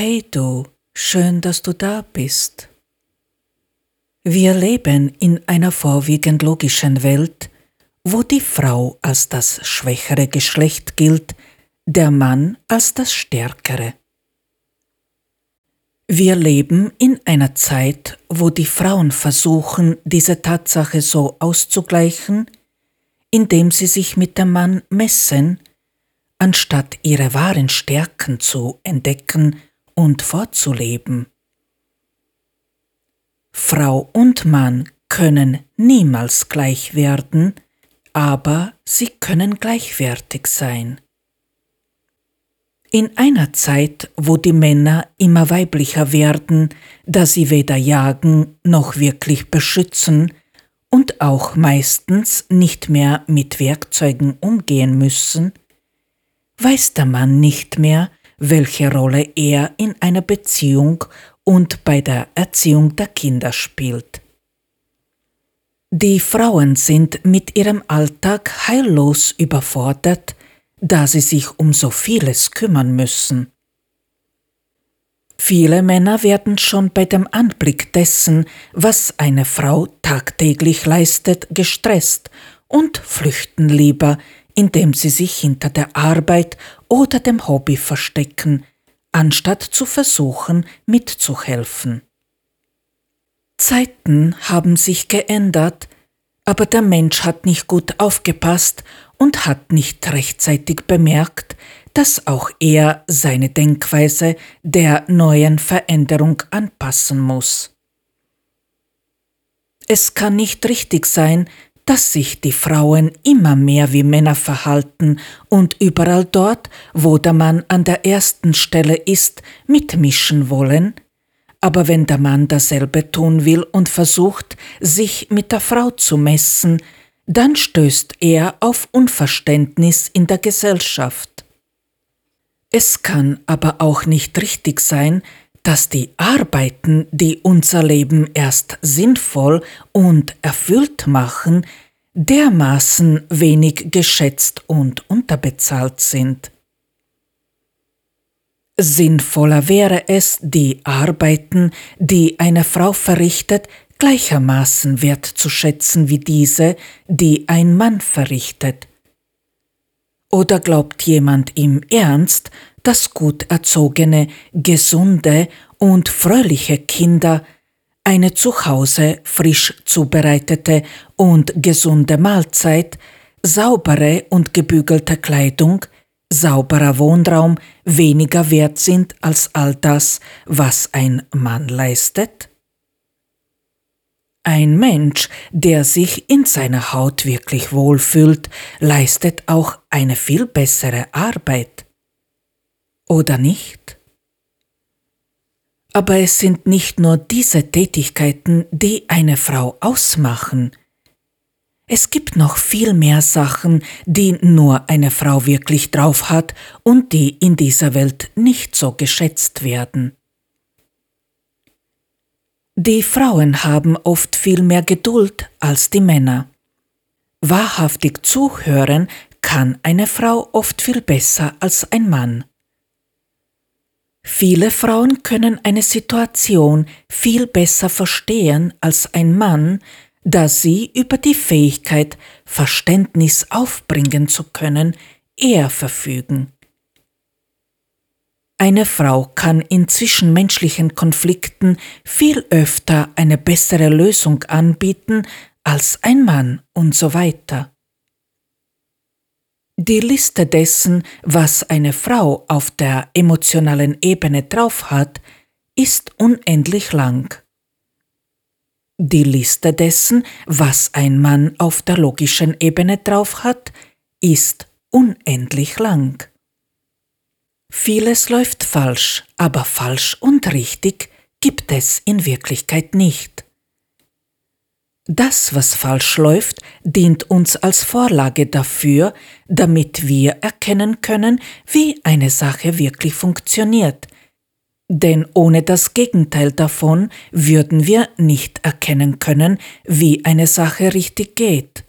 Hey du, schön, dass du da bist. Wir leben in einer vorwiegend logischen Welt, wo die Frau als das schwächere Geschlecht gilt, der Mann als das stärkere. Wir leben in einer Zeit, wo die Frauen versuchen, diese Tatsache so auszugleichen, indem sie sich mit dem Mann messen, anstatt ihre wahren Stärken zu entdecken und vorzuleben. Frau und Mann können niemals gleich werden, aber sie können gleichwertig sein. In einer Zeit, wo die Männer immer weiblicher werden, da sie weder jagen noch wirklich beschützen und auch meistens nicht mehr mit Werkzeugen umgehen müssen, weiß der Mann nicht mehr, welche Rolle er in einer Beziehung und bei der Erziehung der Kinder spielt. Die Frauen sind mit ihrem Alltag heillos überfordert, da sie sich um so vieles kümmern müssen. Viele Männer werden schon bei dem Anblick dessen, was eine Frau tagtäglich leistet, gestresst und flüchten lieber, indem sie sich hinter der Arbeit oder dem Hobby verstecken, anstatt zu versuchen, mitzuhelfen. Zeiten haben sich geändert, aber der Mensch hat nicht gut aufgepasst und hat nicht rechtzeitig bemerkt, dass auch er seine Denkweise der neuen Veränderung anpassen muss. Es kann nicht richtig sein, dass sich die Frauen immer mehr wie Männer verhalten und überall dort, wo der Mann an der ersten Stelle ist, mitmischen wollen, aber wenn der Mann dasselbe tun will und versucht, sich mit der Frau zu messen, dann stößt er auf Unverständnis in der Gesellschaft. Es kann aber auch nicht richtig sein, dass die Arbeiten, die unser Leben erst sinnvoll und erfüllt machen, dermaßen wenig geschätzt und unterbezahlt sind. Sinnvoller wäre es, die Arbeiten, die eine Frau verrichtet, gleichermaßen wertzuschätzen wie diese, die ein Mann verrichtet. Oder glaubt jemand im Ernst, dass gut erzogene, gesunde und fröhliche Kinder eine zu Hause frisch zubereitete und gesunde Mahlzeit, saubere und gebügelte Kleidung, sauberer Wohnraum weniger wert sind als all das, was ein Mann leistet? Ein Mensch, der sich in seiner Haut wirklich wohlfühlt, leistet auch eine viel bessere Arbeit. Oder nicht? Aber es sind nicht nur diese Tätigkeiten, die eine Frau ausmachen. Es gibt noch viel mehr Sachen, die nur eine Frau wirklich drauf hat und die in dieser Welt nicht so geschätzt werden. Die Frauen haben oft viel mehr Geduld als die Männer. Wahrhaftig zuhören kann eine Frau oft viel besser als ein Mann. Viele Frauen können eine Situation viel besser verstehen als ein Mann, da sie über die Fähigkeit, Verständnis aufbringen zu können, eher verfügen. Eine Frau kann in zwischenmenschlichen Konflikten viel öfter eine bessere Lösung anbieten als ein Mann und so weiter. Die Liste dessen, was eine Frau auf der emotionalen Ebene drauf hat, ist unendlich lang. Die Liste dessen, was ein Mann auf der logischen Ebene drauf hat, ist unendlich lang. Vieles läuft falsch, aber falsch und richtig gibt es in Wirklichkeit nicht. Das, was falsch läuft, dient uns als Vorlage dafür, damit wir erkennen können, wie eine Sache wirklich funktioniert. Denn ohne das Gegenteil davon würden wir nicht erkennen können, wie eine Sache richtig geht.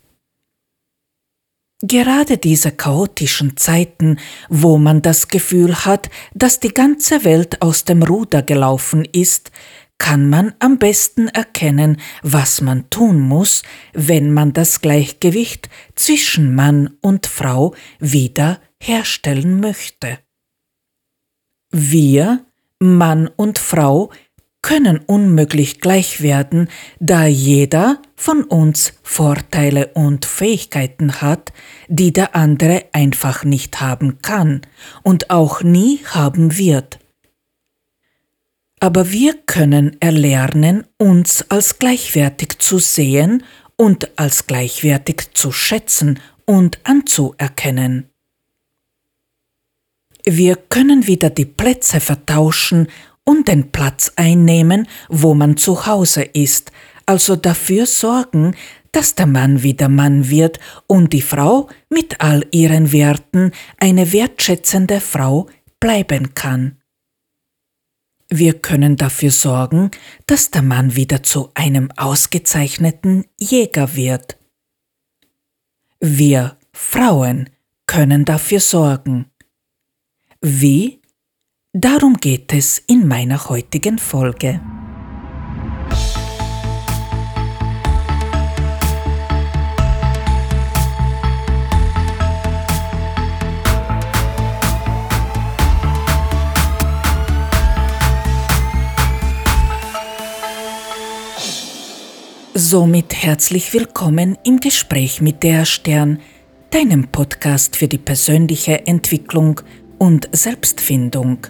Gerade diese chaotischen Zeiten, wo man das Gefühl hat, dass die ganze Welt aus dem Ruder gelaufen ist, kann man am besten erkennen, was man tun muss, wenn man das Gleichgewicht zwischen Mann und Frau wieder herstellen möchte. Wir, Mann und Frau, können unmöglich gleich werden, da jeder von uns Vorteile und Fähigkeiten hat, die der andere einfach nicht haben kann und auch nie haben wird. Aber wir können erlernen, uns als gleichwertig zu sehen und als gleichwertig zu schätzen und anzuerkennen. Wir können wieder die Plätze vertauschen und den Platz einnehmen, wo man zu Hause ist, also dafür sorgen, dass der Mann wieder Mann wird und die Frau mit all ihren Werten eine wertschätzende Frau bleiben kann. Wir können dafür sorgen, dass der Mann wieder zu einem ausgezeichneten Jäger wird. Wir Frauen können dafür sorgen. Wie Darum geht es in meiner heutigen Folge. Somit herzlich willkommen im Gespräch mit der Stern, deinem Podcast für die persönliche Entwicklung und Selbstfindung.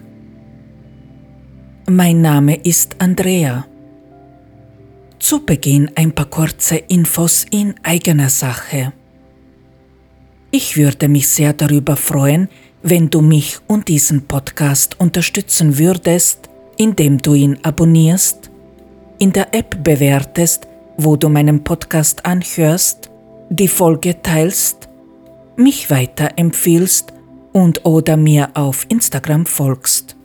Mein Name ist Andrea. Zu Beginn ein paar kurze Infos in eigener Sache. Ich würde mich sehr darüber freuen, wenn du mich und diesen Podcast unterstützen würdest, indem du ihn abonnierst, in der App bewertest, wo du meinen Podcast anhörst, die Folge teilst, mich weiterempfiehlst und oder mir auf Instagram folgst.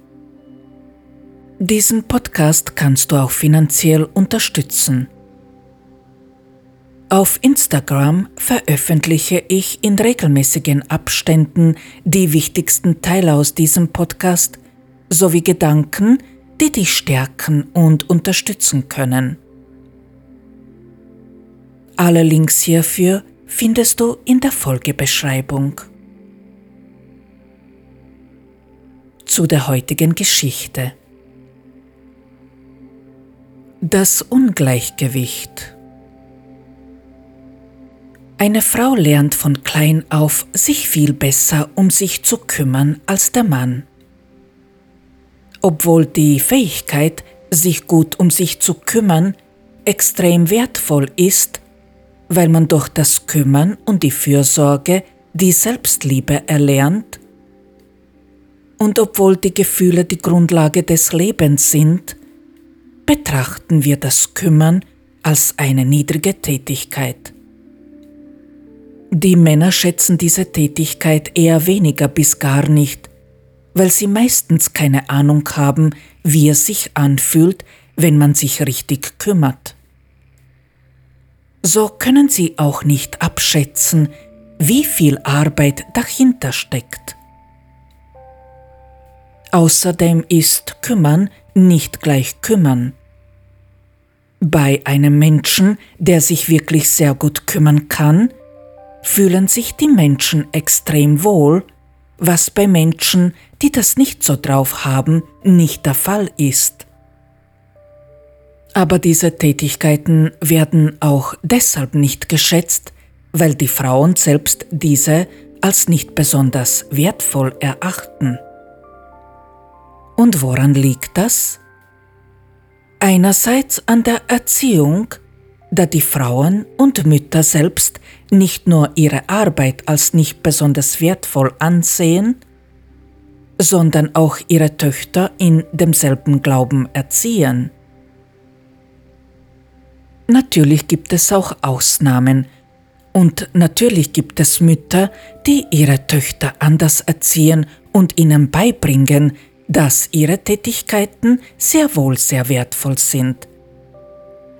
Diesen Podcast kannst du auch finanziell unterstützen. Auf Instagram veröffentliche ich in regelmäßigen Abständen die wichtigsten Teile aus diesem Podcast sowie Gedanken, die dich stärken und unterstützen können. Alle Links hierfür findest du in der Folgebeschreibung. Zu der heutigen Geschichte. Das Ungleichgewicht Eine Frau lernt von klein auf, sich viel besser um sich zu kümmern als der Mann. Obwohl die Fähigkeit, sich gut um sich zu kümmern, extrem wertvoll ist, weil man durch das Kümmern und die Fürsorge die Selbstliebe erlernt, und obwohl die Gefühle die Grundlage des Lebens sind, betrachten wir das Kümmern als eine niedrige Tätigkeit. Die Männer schätzen diese Tätigkeit eher weniger bis gar nicht, weil sie meistens keine Ahnung haben, wie es sich anfühlt, wenn man sich richtig kümmert. So können sie auch nicht abschätzen, wie viel Arbeit dahinter steckt. Außerdem ist Kümmern nicht gleich kümmern. Bei einem Menschen, der sich wirklich sehr gut kümmern kann, fühlen sich die Menschen extrem wohl, was bei Menschen, die das nicht so drauf haben, nicht der Fall ist. Aber diese Tätigkeiten werden auch deshalb nicht geschätzt, weil die Frauen selbst diese als nicht besonders wertvoll erachten. Und woran liegt das? Einerseits an der Erziehung, da die Frauen und Mütter selbst nicht nur ihre Arbeit als nicht besonders wertvoll ansehen, sondern auch ihre Töchter in demselben Glauben erziehen. Natürlich gibt es auch Ausnahmen, und natürlich gibt es Mütter, die ihre Töchter anders erziehen und ihnen beibringen, dass ihre Tätigkeiten sehr wohl sehr wertvoll sind.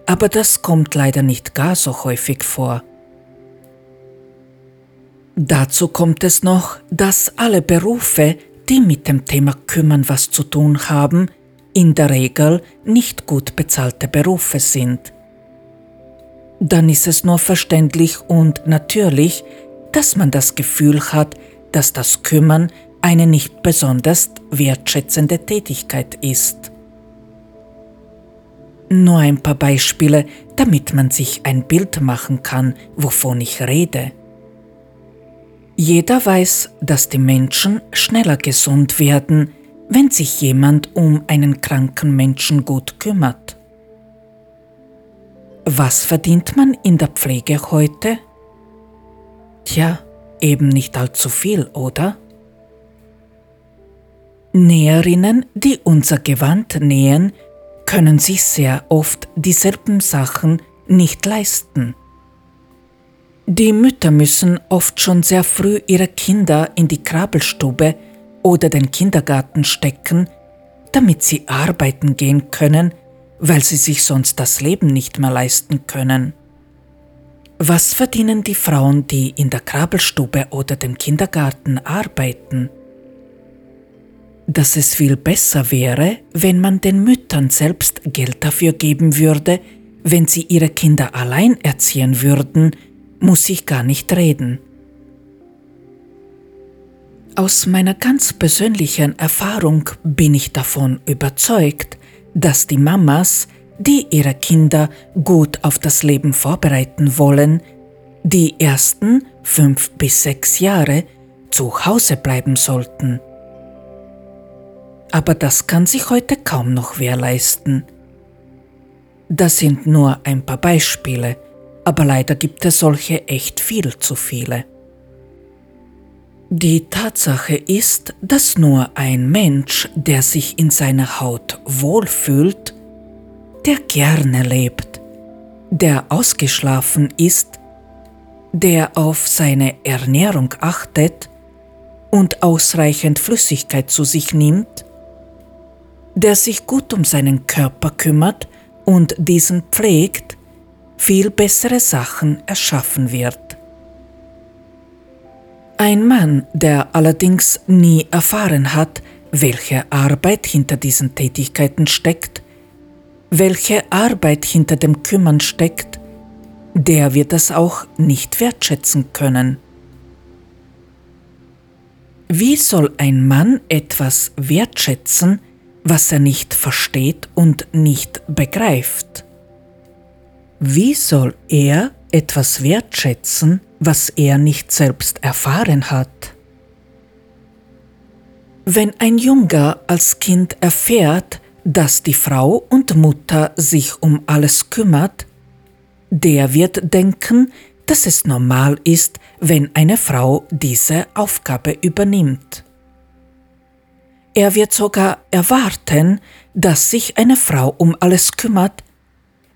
Aber das kommt leider nicht gar so häufig vor. Dazu kommt es noch, dass alle Berufe, die mit dem Thema Kümmern was zu tun haben, in der Regel nicht gut bezahlte Berufe sind. Dann ist es nur verständlich und natürlich, dass man das Gefühl hat, dass das Kümmern eine nicht besonders wertschätzende Tätigkeit ist. Nur ein paar Beispiele, damit man sich ein Bild machen kann, wovon ich rede. Jeder weiß, dass die Menschen schneller gesund werden, wenn sich jemand um einen kranken Menschen gut kümmert. Was verdient man in der Pflege heute? Tja, eben nicht allzu viel, oder? Näherinnen, die unser Gewand nähen, können sich sehr oft dieselben Sachen nicht leisten. Die Mütter müssen oft schon sehr früh ihre Kinder in die Krabbelstube oder den Kindergarten stecken, damit sie arbeiten gehen können, weil sie sich sonst das Leben nicht mehr leisten können. Was verdienen die Frauen, die in der Krabbelstube oder dem Kindergarten arbeiten? Dass es viel besser wäre, wenn man den Müttern selbst Geld dafür geben würde, wenn sie ihre Kinder allein erziehen würden, muss ich gar nicht reden. Aus meiner ganz persönlichen Erfahrung bin ich davon überzeugt, dass die Mamas, die ihre Kinder gut auf das Leben vorbereiten wollen, die ersten fünf bis sechs Jahre zu Hause bleiben sollten. Aber das kann sich heute kaum noch wer leisten. Das sind nur ein paar Beispiele, aber leider gibt es solche echt viel zu viele. Die Tatsache ist, dass nur ein Mensch, der sich in seiner Haut wohlfühlt, der gerne lebt, der ausgeschlafen ist, der auf seine Ernährung achtet und ausreichend Flüssigkeit zu sich nimmt, der sich gut um seinen Körper kümmert und diesen pflegt, viel bessere Sachen erschaffen wird. Ein Mann, der allerdings nie erfahren hat, welche Arbeit hinter diesen Tätigkeiten steckt, welche Arbeit hinter dem Kümmern steckt, der wird das auch nicht wertschätzen können. Wie soll ein Mann etwas wertschätzen, was er nicht versteht und nicht begreift? Wie soll er etwas wertschätzen, was er nicht selbst erfahren hat? Wenn ein Junge als Kind erfährt, dass die Frau und Mutter sich um alles kümmert, der wird denken, dass es normal ist, wenn eine Frau diese Aufgabe übernimmt. Er wird sogar erwarten, dass sich eine Frau um alles kümmert,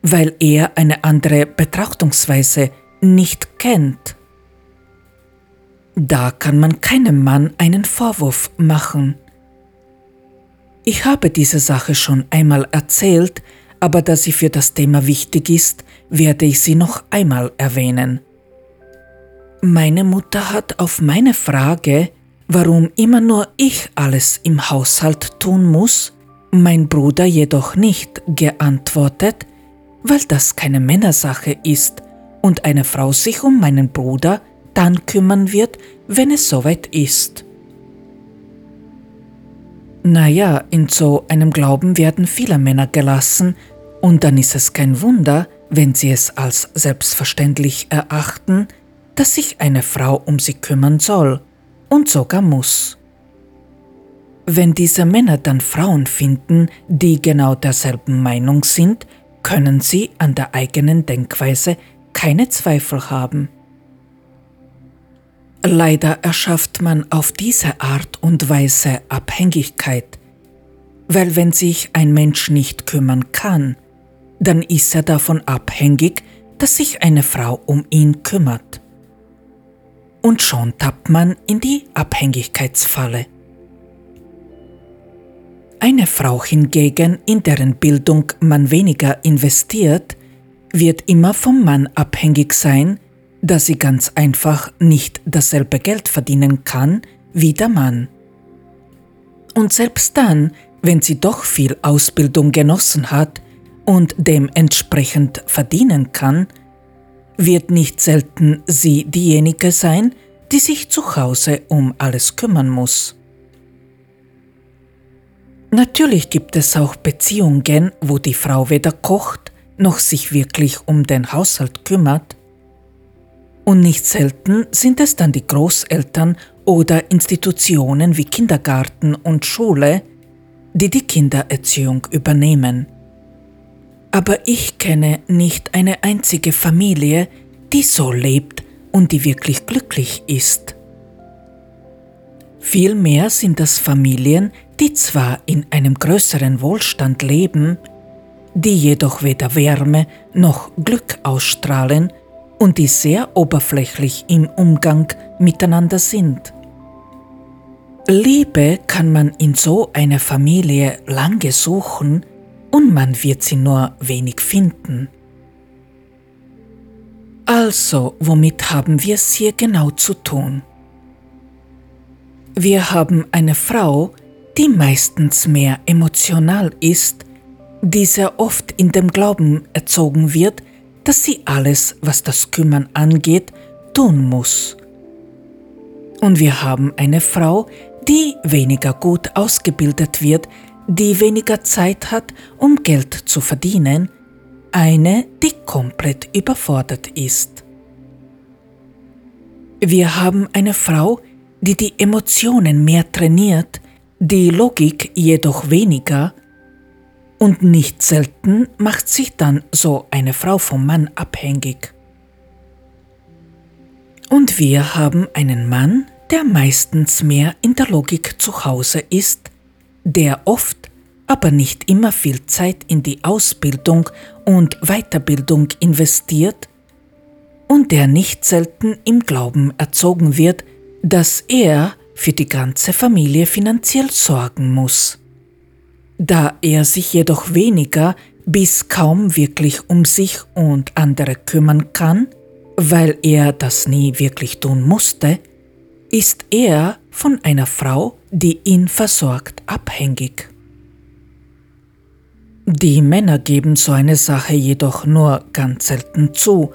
weil er eine andere Betrachtungsweise nicht kennt. Da kann man keinem Mann einen Vorwurf machen. Ich habe diese Sache schon einmal erzählt, aber da sie für das Thema wichtig ist, werde ich sie noch einmal erwähnen. Meine Mutter hat auf meine Frage, warum immer nur ich alles im Haushalt tun muss, mein Bruder jedoch nicht, geantwortet, weil das keine Männersache ist und eine Frau sich um meinen Bruder dann kümmern wird, wenn es soweit ist. Naja, in so einem Glauben werden viele Männer gelassen, und dann ist es kein Wunder, wenn sie es als selbstverständlich erachten, dass sich eine Frau um sie kümmern soll und sogar muss. Wenn diese Männer dann Frauen finden, die genau derselben Meinung sind, können sie an der eigenen Denkweise keine Zweifel haben. Leider erschafft man auf diese Art und Weise Abhängigkeit, weil wenn sich ein Mensch nicht kümmern kann, dann ist er davon abhängig, dass sich eine Frau um ihn kümmert. Und schon tappt man in die Abhängigkeitsfalle. Eine Frau hingegen, in deren Bildung man weniger investiert, wird immer vom Mann abhängig sein, da sie ganz einfach nicht dasselbe Geld verdienen kann wie der Mann. Und selbst dann, wenn sie doch viel Ausbildung genossen hat und dementsprechend verdienen kann, wird nicht selten sie diejenige sein, die sich zu Hause um alles kümmern muss. Natürlich gibt es auch Beziehungen, wo die Frau weder kocht noch sich wirklich um den Haushalt kümmert. Und nicht selten sind es dann die Großeltern oder Institutionen wie Kindergarten und Schule, die die Kindererziehung übernehmen. Aber ich kenne nicht eine einzige Familie, die so lebt und die wirklich glücklich ist. Vielmehr sind das Familien, die zwar in einem größeren Wohlstand leben, die jedoch weder Wärme noch Glück ausstrahlen und die sehr oberflächlich im Umgang miteinander sind. Liebe kann man in so einer Familie lange suchen und man wird sie nur wenig finden. Also, womit haben wir es hier genau zu tun? Wir haben eine Frau, die meistens mehr emotional ist, die sehr oft in dem Glauben erzogen wird, dass sie alles, was das Kümmern angeht, tun muss. Und wir haben eine Frau, die weniger gut ausgebildet wird, die weniger Zeit hat, um Geld zu verdienen, eine, die komplett überfordert ist. Wir haben eine Frau, die die Emotionen mehr trainiert, die Logik jedoch weniger, und nicht selten macht sich dann so eine Frau vom Mann abhängig. Und wir haben einen Mann, der meistens mehr in der Logik zu Hause ist, der oft, aber nicht immer viel Zeit in die Ausbildung und Weiterbildung investiert und der nicht selten im Glauben erzogen wird, dass er für die ganze Familie finanziell sorgen muss. Da er sich jedoch weniger bis kaum wirklich um sich und andere kümmern kann, weil er das nie wirklich tun musste, ist er von einer Frau, die ihn versorgt, abhängig. Die Männer geben so eine Sache jedoch nur ganz selten zu,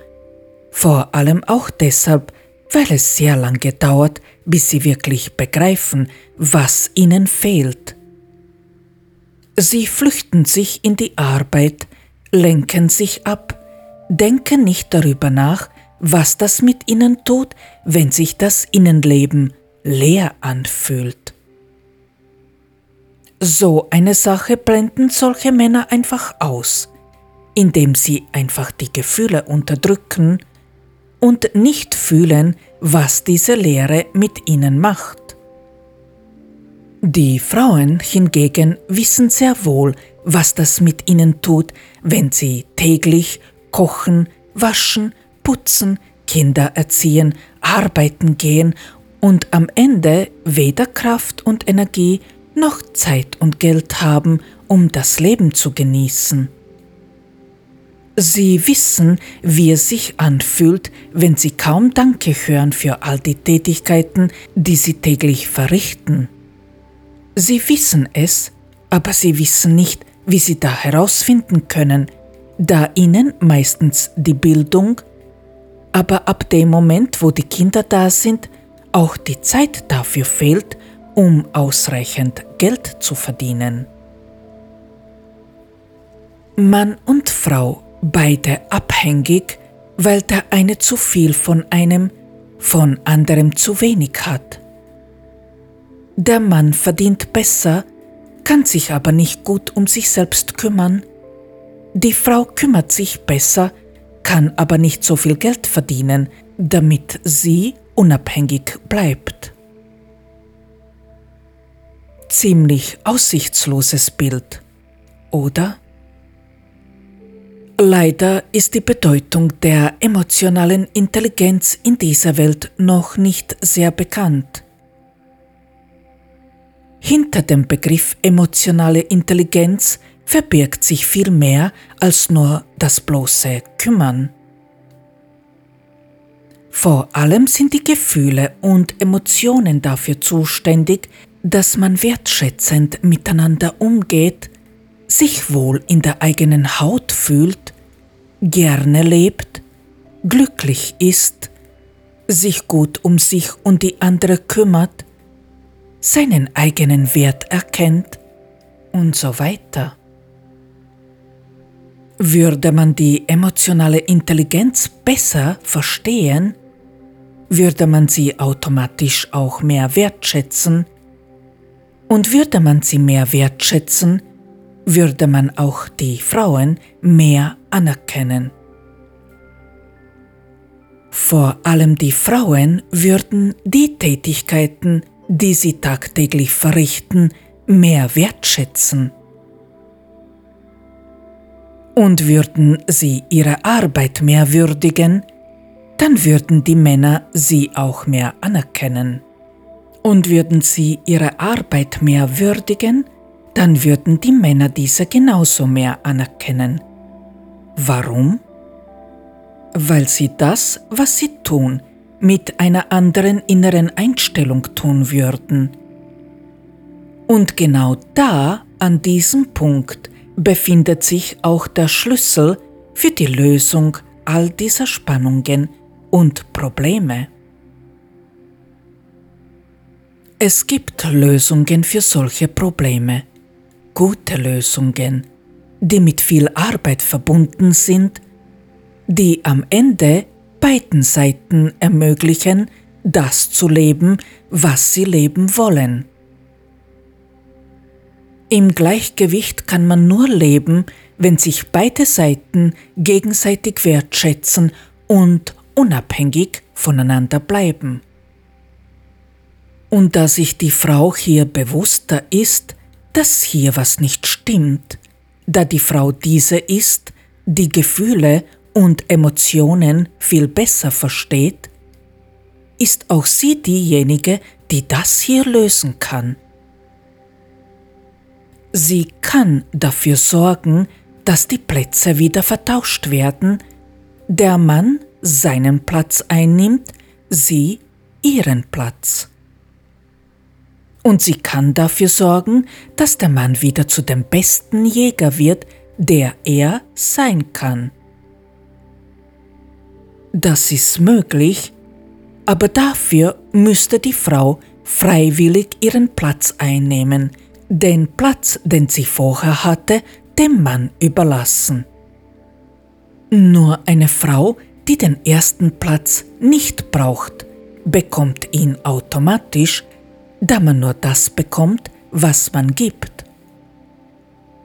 vor allem auch deshalb, weil es sehr lange dauert, bis sie wirklich begreifen, was ihnen fehlt. Sie flüchten sich in die Arbeit, lenken sich ab, denken nicht darüber nach, was das mit ihnen tut, wenn sich das Innenleben leer anfühlt. So eine Sache blenden solche Männer einfach aus, indem sie einfach die Gefühle unterdrücken und nicht fühlen, was diese Lehre mit ihnen macht. Die Frauen hingegen wissen sehr wohl, was das mit ihnen tut, wenn sie täglich kochen, waschen, putzen, Kinder erziehen, arbeiten gehen und am Ende weder Kraft und Energie noch Zeit und Geld haben, um das Leben zu genießen. Sie wissen, wie es sich anfühlt, wenn sie kaum Danke hören für all die Tätigkeiten, die sie täglich verrichten. Sie wissen es, aber sie wissen nicht, wie sie da herausfinden können, da ihnen meistens die Bildung, aber ab dem Moment, wo die Kinder da sind, auch die Zeit dafür fehlt, um ausreichend Geld zu verdienen. Mann und Frau beide abhängig, weil der eine zu viel von einem, von anderem zu wenig hat. Der Mann verdient besser, kann sich aber nicht gut um sich selbst kümmern. Die Frau kümmert sich besser, kann aber nicht so viel Geld verdienen, damit sie unabhängig bleibt. Ziemlich aussichtsloses Bild, oder? Leider ist die Bedeutung der emotionalen Intelligenz in dieser Welt noch nicht sehr bekannt. Hinter dem Begriff emotionale Intelligenz verbirgt sich viel mehr als nur das bloße Kümmern. Vor allem sind die Gefühle und Emotionen dafür zuständig, dass man wertschätzend miteinander umgeht, sich wohl in der eigenen Haut fühlt, gerne lebt, glücklich ist, sich gut um sich und die andere kümmert, seinen eigenen Wert erkennt und so weiter. Würde man die emotionale Intelligenz besser verstehen, würde man sie automatisch auch mehr wertschätzen, und würde man sie mehr wertschätzen, würde man auch die Frauen mehr anerkennen. Vor allem die Frauen würden die Tätigkeiten, die sie tagtäglich verrichten, mehr wertschätzen. Und würden sie ihre Arbeit mehr würdigen, dann würden die Männer sie auch mehr anerkennen. Und würden sie ihre Arbeit mehr würdigen, dann würden die Männer diese genauso mehr anerkennen. Warum? Weil sie das, was sie tun, mit einer anderen inneren Einstellung tun würden. Und genau da, an diesem Punkt, befindet sich auch der Schlüssel für die Lösung all dieser Spannungen und Probleme. Es gibt Lösungen für solche Probleme, gute Lösungen, die mit viel Arbeit verbunden sind, die am Ende beiden Seiten ermöglichen, das zu leben, was sie leben wollen. Im Gleichgewicht kann man nur leben, wenn sich beide Seiten gegenseitig wertschätzen und unabhängig voneinander bleiben. Und da sich die Frau hier bewusster ist, dass hier was nicht stimmt, da die Frau diese ist, die Gefühle und Emotionen viel besser versteht, ist auch sie diejenige, die das hier lösen kann. Sie kann dafür sorgen, dass die Plätze wieder vertauscht werden, der Mann seinen Platz einnimmt, sie ihren Platz. Und sie kann dafür sorgen, dass der Mann wieder zu dem besten Jäger wird, der er sein kann. Das ist möglich, aber dafür müsste die Frau freiwillig ihren Platz einnehmen, den Platz, den sie vorher hatte, dem Mann überlassen. Nur eine Frau, die den ersten Platz nicht braucht, bekommt ihn automatisch, da man nur das bekommt, was man gibt.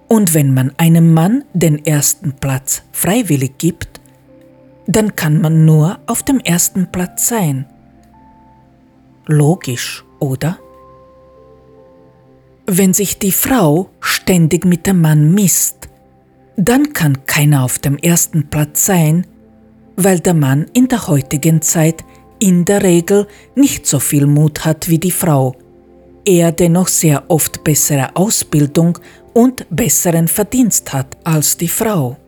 Und wenn man einem Mann den ersten Platz freiwillig gibt, dann kann man nur auf dem ersten Platz sein. Logisch, oder? Wenn sich die Frau ständig mit dem Mann misst, dann kann keiner auf dem ersten Platz sein, weil der Mann in der heutigen Zeit in der Regel nicht so viel Mut hat wie die Frau, er dennoch sehr oft bessere Ausbildung und besseren Verdienst hat als die Frau.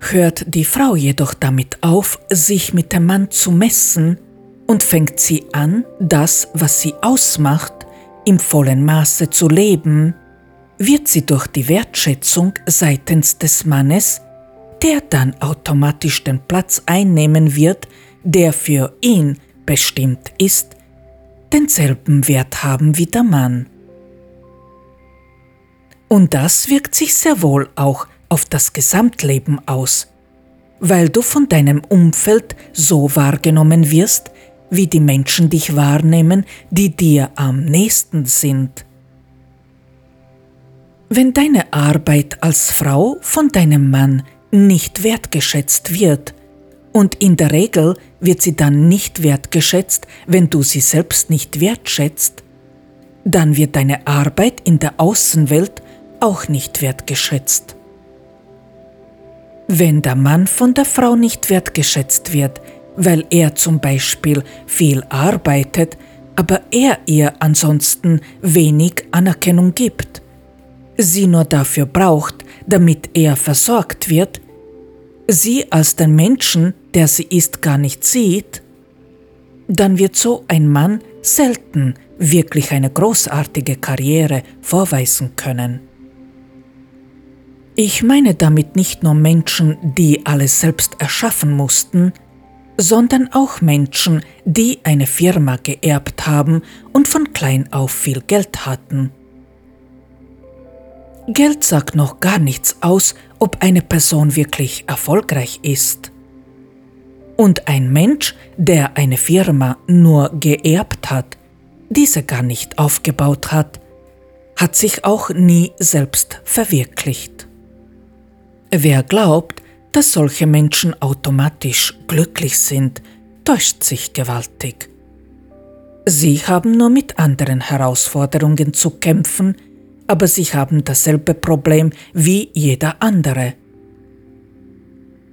Hört die Frau jedoch damit auf, sich mit dem Mann zu messen und fängt sie an, das, was sie ausmacht, im vollen Maße zu leben, wird sie durch die Wertschätzung seitens des Mannes, der dann automatisch den Platz einnehmen wird, der für ihn bestimmt ist, denselben Wert haben wie der Mann. Und das wirkt sich sehr wohl auch auf das Gesamtleben aus, weil du von deinem Umfeld so wahrgenommen wirst, wie die Menschen dich wahrnehmen, die dir am nächsten sind. Wenn deine Arbeit als Frau von deinem Mann nicht wertgeschätzt wird, und in der Regel wird sie dann nicht wertgeschätzt, wenn du sie selbst nicht wertschätzt, dann wird deine Arbeit in der Außenwelt auch nicht wertgeschätzt. Wenn der Mann von der Frau nicht wertgeschätzt wird, weil er zum Beispiel viel arbeitet, aber er ihr ansonsten wenig Anerkennung gibt, sie nur dafür braucht, damit er versorgt wird, sie als den Menschen, der sie ist, gar nicht sieht, dann wird so ein Mann selten wirklich eine großartige Karriere vorweisen können. Ich meine damit nicht nur Menschen, die alles selbst erschaffen mussten, sondern auch Menschen, die eine Firma geerbt haben und von klein auf viel Geld hatten. Geld sagt noch gar nichts aus, ob eine Person wirklich erfolgreich ist. Und ein Mensch, der eine Firma nur geerbt hat, diese gar nicht aufgebaut hat, hat sich auch nie selbst verwirklicht. Wer glaubt, dass solche Menschen automatisch glücklich sind, täuscht sich gewaltig. Sie haben nur mit anderen Herausforderungen zu kämpfen, aber sie haben dasselbe Problem wie jeder andere.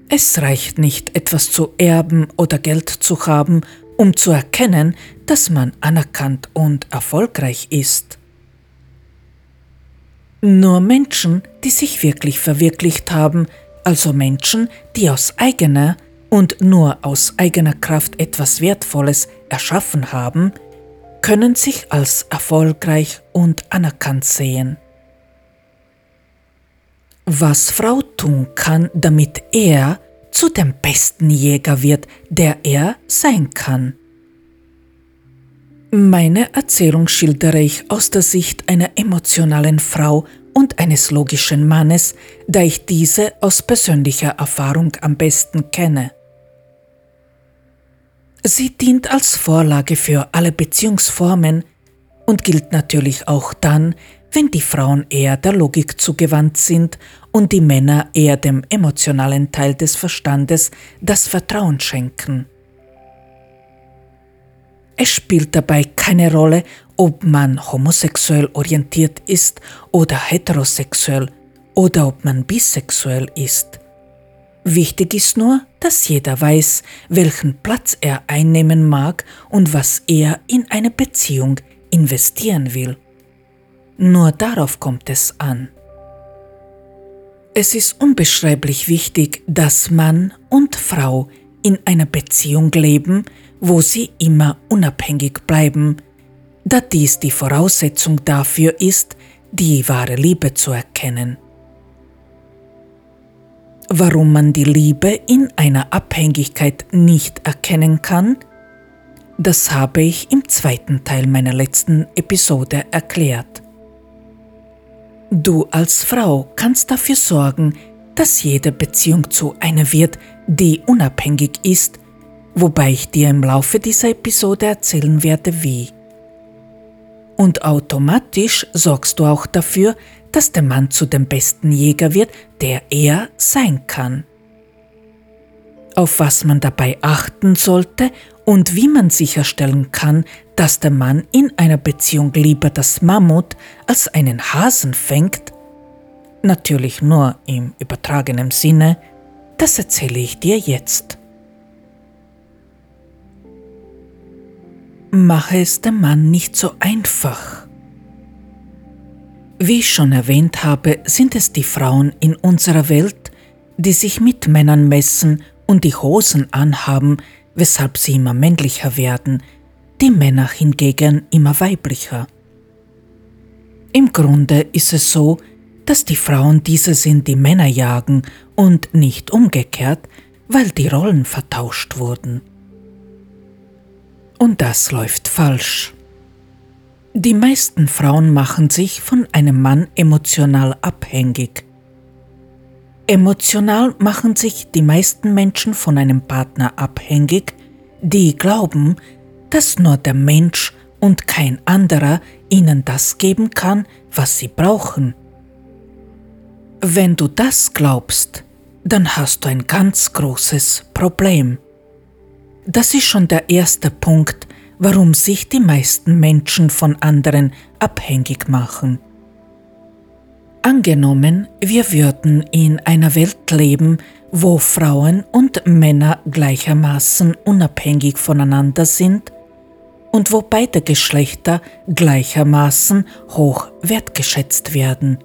Es reicht nicht, etwas zu erben oder Geld zu haben, um zu erkennen, dass man anerkannt und erfolgreich ist. Nur Menschen, die sich wirklich verwirklicht haben, also Menschen, die aus eigener und nur aus eigener Kraft etwas Wertvolles erschaffen haben, können sich als erfolgreich und anerkannt sehen. Was Frau tun kann, damit er zu dem besten Jäger wird, der er sein kann. Meine Erzählung schildere ich aus der Sicht einer emotionalen Frau und eines logischen Mannes, da ich diese aus persönlicher Erfahrung am besten kenne. Sie dient als Vorlage für alle Beziehungsformen und gilt natürlich auch dann, wenn die Frauen eher der Logik zugewandt sind und die Männer eher dem emotionalen Teil des Verstandes das Vertrauen schenken. Es spielt dabei keine Rolle, ob man homosexuell orientiert ist oder heterosexuell oder ob man bisexuell ist. Wichtig ist nur, dass jeder weiß, welchen Platz er einnehmen mag und was er in eine Beziehung investieren will. Nur darauf kommt es an. Es ist unbeschreiblich wichtig, dass Mann und Frau in einer Beziehung leben, wo sie immer unabhängig bleiben, da dies die Voraussetzung dafür ist, die wahre Liebe zu erkennen. Warum man die Liebe in einer Abhängigkeit nicht erkennen kann, das habe ich im zweiten Teil meiner letzten Episode erklärt. Du als Frau kannst dafür sorgen, dass jede Beziehung zu einer wird, die unabhängig ist wobei ich dir im Laufe dieser Episode erzählen werde, wie. Und automatisch sorgst du auch dafür, dass der Mann zu dem besten Jäger wird, der er sein kann. Auf was man dabei achten sollte und wie man sicherstellen kann, dass der Mann in einer Beziehung lieber das Mammut als einen Hasen fängt, natürlich nur im übertragenen Sinne, das erzähle ich dir jetzt. mache es dem Mann nicht so einfach. Wie ich schon erwähnt habe, sind es die Frauen in unserer Welt, die sich mit Männern messen und die Hosen anhaben, weshalb sie immer männlicher werden, die Männer hingegen immer weiblicher. Im Grunde ist es so, dass die Frauen diese sind, die Männer jagen und nicht umgekehrt, weil die Rollen vertauscht wurden. Und das läuft falsch. Die meisten Frauen machen sich von einem Mann emotional abhängig. Emotional machen sich die meisten Menschen von einem Partner abhängig, die glauben, dass nur der Mensch und kein anderer ihnen das geben kann, was sie brauchen. Wenn du das glaubst, dann hast du ein ganz großes Problem. Das ist schon der erste Punkt, warum sich die meisten Menschen von anderen abhängig machen. Angenommen, wir würden in einer Welt leben, wo Frauen und Männer gleichermaßen unabhängig voneinander sind und wo beide Geschlechter gleichermaßen hoch wertgeschätzt werden.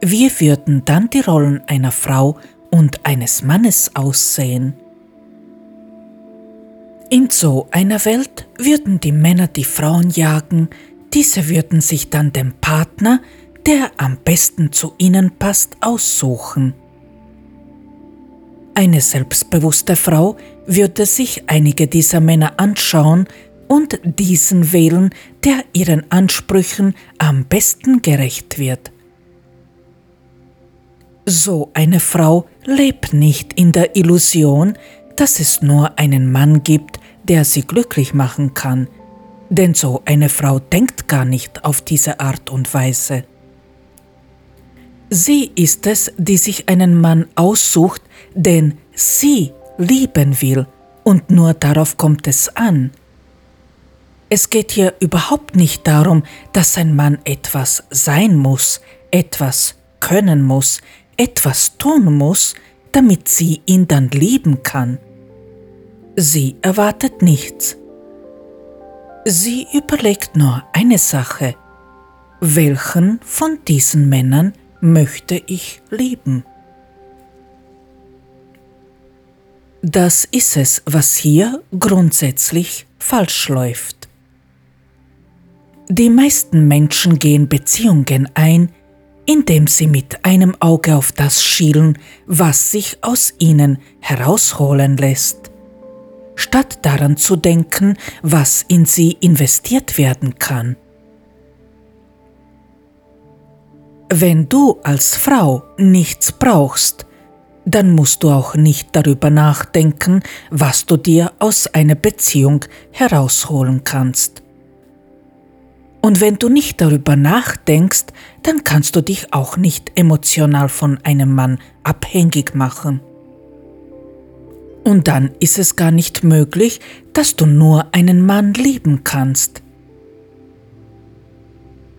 Wir würden dann die Rollen einer Frau und eines Mannes aussehen. In so einer Welt würden die Männer die Frauen jagen, diese würden sich dann den Partner, der am besten zu ihnen passt, aussuchen. Eine selbstbewusste Frau würde sich einige dieser Männer anschauen und diesen wählen, der ihren Ansprüchen am besten gerecht wird. So eine Frau lebt nicht in der Illusion, dass es nur einen Mann gibt, der sie glücklich machen kann, denn so eine Frau denkt gar nicht auf diese Art und Weise. Sie ist es, die sich einen Mann aussucht, den sie lieben will, und nur darauf kommt es an. Es geht hier überhaupt nicht darum, dass ein Mann etwas sein muss, etwas können muss, etwas tun muss, damit sie ihn dann lieben kann. Sie erwartet nichts. Sie überlegt nur eine Sache. Welchen von diesen Männern möchte ich lieben? Das ist es, was hier grundsätzlich falsch läuft. Die meisten Menschen gehen Beziehungen ein, indem sie mit einem Auge auf das schielen, was sich aus ihnen herausholen lässt, statt daran zu denken, was in sie investiert werden kann. Wenn du als Frau nichts brauchst, dann musst du auch nicht darüber nachdenken, was du dir aus einer Beziehung herausholen kannst. Und wenn du nicht darüber nachdenkst, dann kannst du dich auch nicht emotional von einem Mann abhängig machen. Und dann ist es gar nicht möglich, dass du nur einen Mann lieben kannst.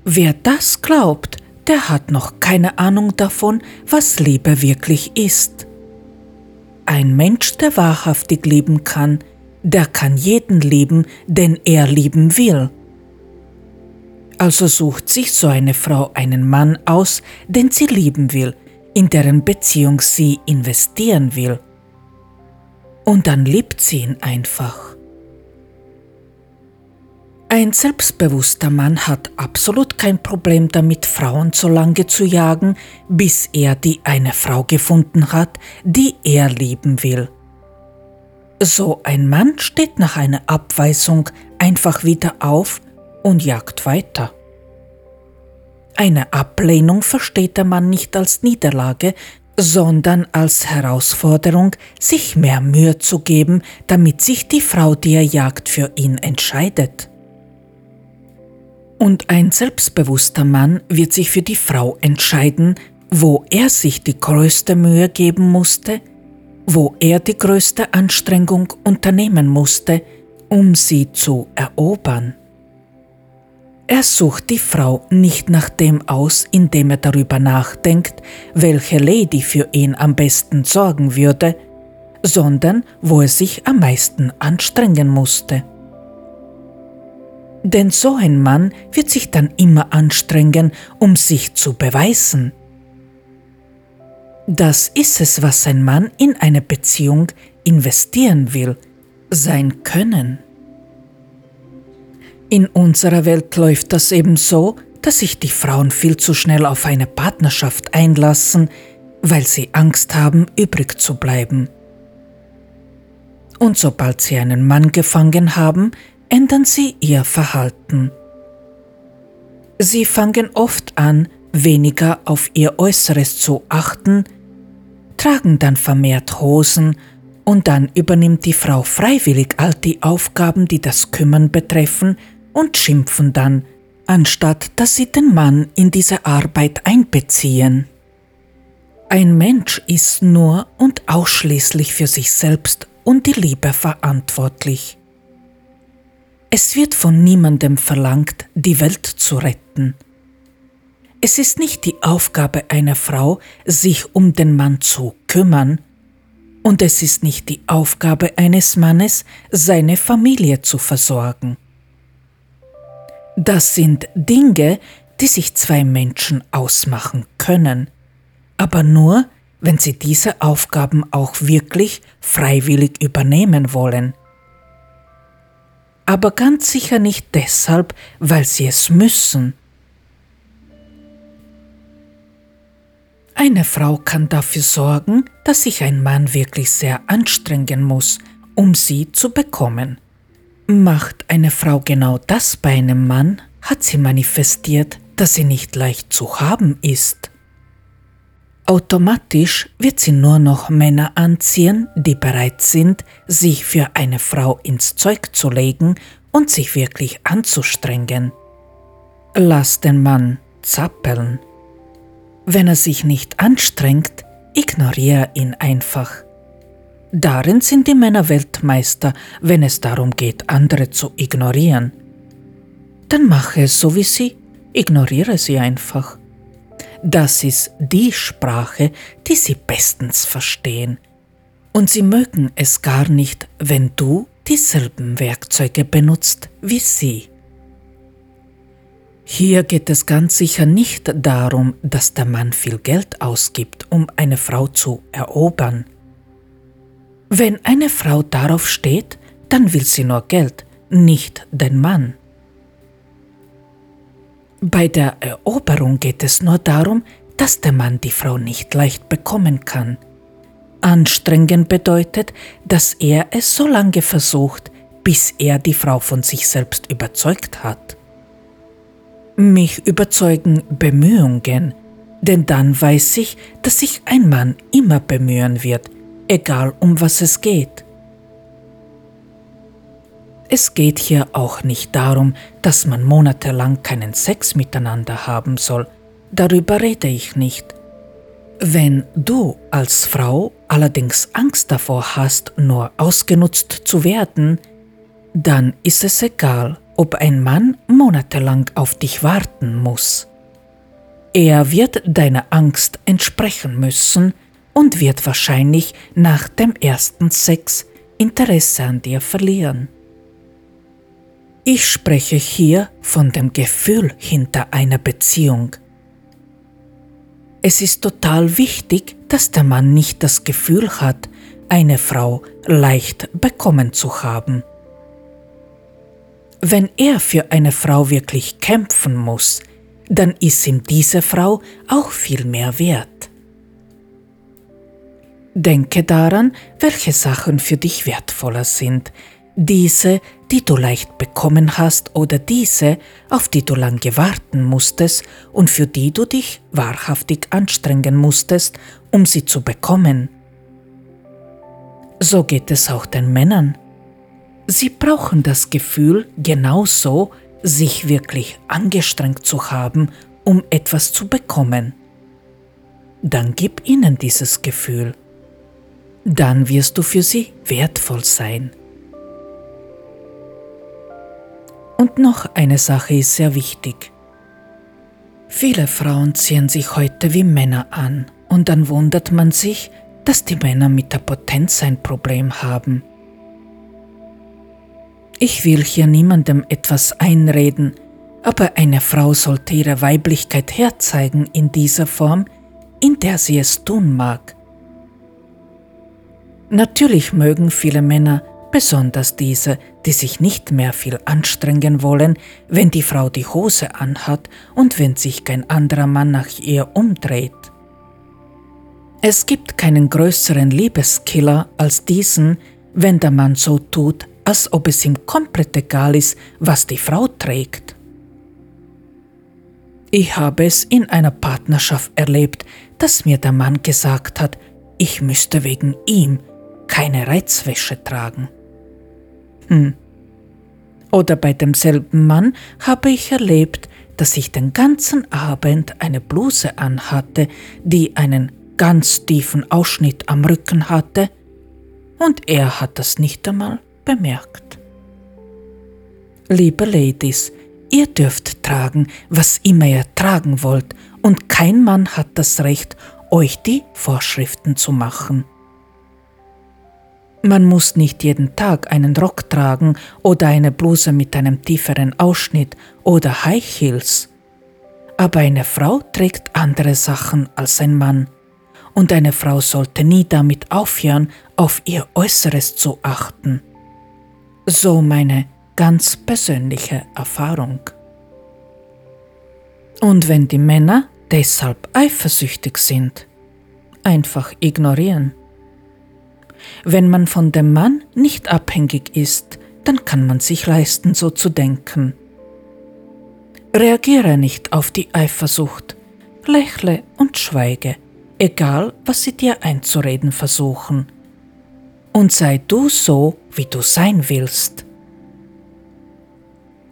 Wer das glaubt, der hat noch keine Ahnung davon, was Liebe wirklich ist. Ein Mensch, der wahrhaftig lieben kann, der kann jeden lieben, den er lieben will. Also sucht sich so eine Frau einen Mann aus, den sie lieben will, in deren Beziehung sie investieren will. Und dann liebt sie ihn einfach. Ein selbstbewusster Mann hat absolut kein Problem damit, Frauen so lange zu jagen, bis er die eine Frau gefunden hat, die er lieben will. So ein Mann steht nach einer Abweisung einfach wieder auf und jagt weiter. Eine Ablehnung versteht der Mann nicht als Niederlage, sondern als Herausforderung, sich mehr Mühe zu geben, damit sich die Frau, die er jagt, für ihn entscheidet. Und ein selbstbewusster Mann wird sich für die Frau entscheiden, wo er sich die größte Mühe geben musste, wo er die größte Anstrengung unternehmen musste, um sie zu erobern. Er sucht die Frau nicht nach dem aus, indem er darüber nachdenkt, welche Lady für ihn am besten sorgen würde, sondern wo er sich am meisten anstrengen musste. Denn so ein Mann wird sich dann immer anstrengen, um sich zu beweisen. Das ist es, was ein Mann in eine Beziehung investieren will, sein Können. In unserer Welt läuft das eben so, dass sich die Frauen viel zu schnell auf eine Partnerschaft einlassen, weil sie Angst haben, übrig zu bleiben. Und sobald sie einen Mann gefangen haben, ändern sie ihr Verhalten. Sie fangen oft an, weniger auf ihr Äußeres zu achten, tragen dann vermehrt Hosen und dann übernimmt die Frau freiwillig all die Aufgaben, die das Kümmern betreffen und schimpfen dann, anstatt dass sie den Mann in diese Arbeit einbeziehen. Ein Mensch ist nur und ausschließlich für sich selbst und die Liebe verantwortlich. Es wird von niemandem verlangt, die Welt zu retten. Es ist nicht die Aufgabe einer Frau, sich um den Mann zu kümmern, und es ist nicht die Aufgabe eines Mannes, seine Familie zu versorgen. Das sind Dinge, die sich zwei Menschen ausmachen können, aber nur, wenn sie diese Aufgaben auch wirklich freiwillig übernehmen wollen. Aber ganz sicher nicht deshalb, weil sie es müssen. Eine Frau kann dafür sorgen, dass sich ein Mann wirklich sehr anstrengen muss, um sie zu bekommen. Macht eine Frau genau das bei einem Mann, hat sie manifestiert, dass sie nicht leicht zu haben ist. Automatisch wird sie nur noch Männer anziehen, die bereit sind, sich für eine Frau ins Zeug zu legen und sich wirklich anzustrengen. Lass den Mann zappeln. Wenn er sich nicht anstrengt, ignoriere ihn einfach. Darin sind die Männer Weltmeister, wenn es darum geht, andere zu ignorieren. Dann mache es so wie sie, ignoriere sie einfach. Das ist die Sprache, die sie bestens verstehen. Und sie mögen es gar nicht, wenn du dieselben Werkzeuge benutzt wie sie. Hier geht es ganz sicher nicht darum, dass der Mann viel Geld ausgibt, um eine Frau zu erobern. Wenn eine Frau darauf steht, dann will sie nur Geld, nicht den Mann. Bei der Eroberung geht es nur darum, dass der Mann die Frau nicht leicht bekommen kann. Anstrengend bedeutet, dass er es so lange versucht, bis er die Frau von sich selbst überzeugt hat. Mich überzeugen Bemühungen, denn dann weiß ich, dass sich ein Mann immer bemühen wird, egal um was es geht. Es geht hier auch nicht darum, dass man monatelang keinen Sex miteinander haben soll. Darüber rede ich nicht. Wenn du als Frau allerdings Angst davor hast, nur ausgenutzt zu werden, dann ist es egal, ob ein Mann monatelang auf dich warten muss. Er wird deiner Angst entsprechen müssen und wird wahrscheinlich nach dem ersten Sex Interesse an dir verlieren. Ich spreche hier von dem Gefühl hinter einer Beziehung. Es ist total wichtig, dass der Mann nicht das Gefühl hat, eine Frau leicht bekommen zu haben. Wenn er für eine Frau wirklich kämpfen muss, dann ist ihm diese Frau auch viel mehr wert. Denke daran, welche Sachen für dich wertvoller sind, diese, die du leicht bekommen hast oder diese, auf die du lange warten musstest und für die du dich wahrhaftig anstrengen musstest, um sie zu bekommen. So geht es auch den Männern. Sie brauchen das Gefühl genauso, sich wirklich angestrengt zu haben, um etwas zu bekommen. Dann gib ihnen dieses Gefühl. Dann wirst du für sie wertvoll sein. Und noch eine Sache ist sehr wichtig. Viele Frauen ziehen sich heute wie Männer an und dann wundert man sich, dass die Männer mit der Potenz ein Problem haben. Ich will hier niemandem etwas einreden, aber eine Frau sollte ihre Weiblichkeit herzeigen in dieser Form, in der sie es tun mag. Natürlich mögen viele Männer besonders diese, die sich nicht mehr viel anstrengen wollen, wenn die Frau die Hose anhat und wenn sich kein anderer Mann nach ihr umdreht. Es gibt keinen größeren Liebeskiller als diesen, wenn der Mann so tut, als ob es ihm komplett egal ist, was die Frau trägt. Ich habe es in einer Partnerschaft erlebt, dass mir der Mann gesagt hat, ich müsste wegen ihm keine Reizwäsche tragen. Hm. Oder bei demselben Mann habe ich erlebt, dass ich den ganzen Abend eine Bluse anhatte, die einen ganz tiefen Ausschnitt am Rücken hatte, und er hat das nicht einmal bemerkt. Liebe Ladies, ihr dürft tragen, was immer ihr tragen wollt, und kein Mann hat das Recht, euch die Vorschriften zu machen. Man muss nicht jeden Tag einen Rock tragen oder eine Bluse mit einem tieferen Ausschnitt oder High Heels. Aber eine Frau trägt andere Sachen als ein Mann. und eine Frau sollte nie damit aufhören, auf ihr Äußeres zu achten. So meine ganz persönliche Erfahrung. Und wenn die Männer deshalb eifersüchtig sind, einfach ignorieren. Wenn man von dem Mann nicht abhängig ist, dann kann man sich leisten, so zu denken. Reagiere nicht auf die Eifersucht, lächle und schweige, egal was sie dir einzureden versuchen. Und sei du so, wie du sein willst.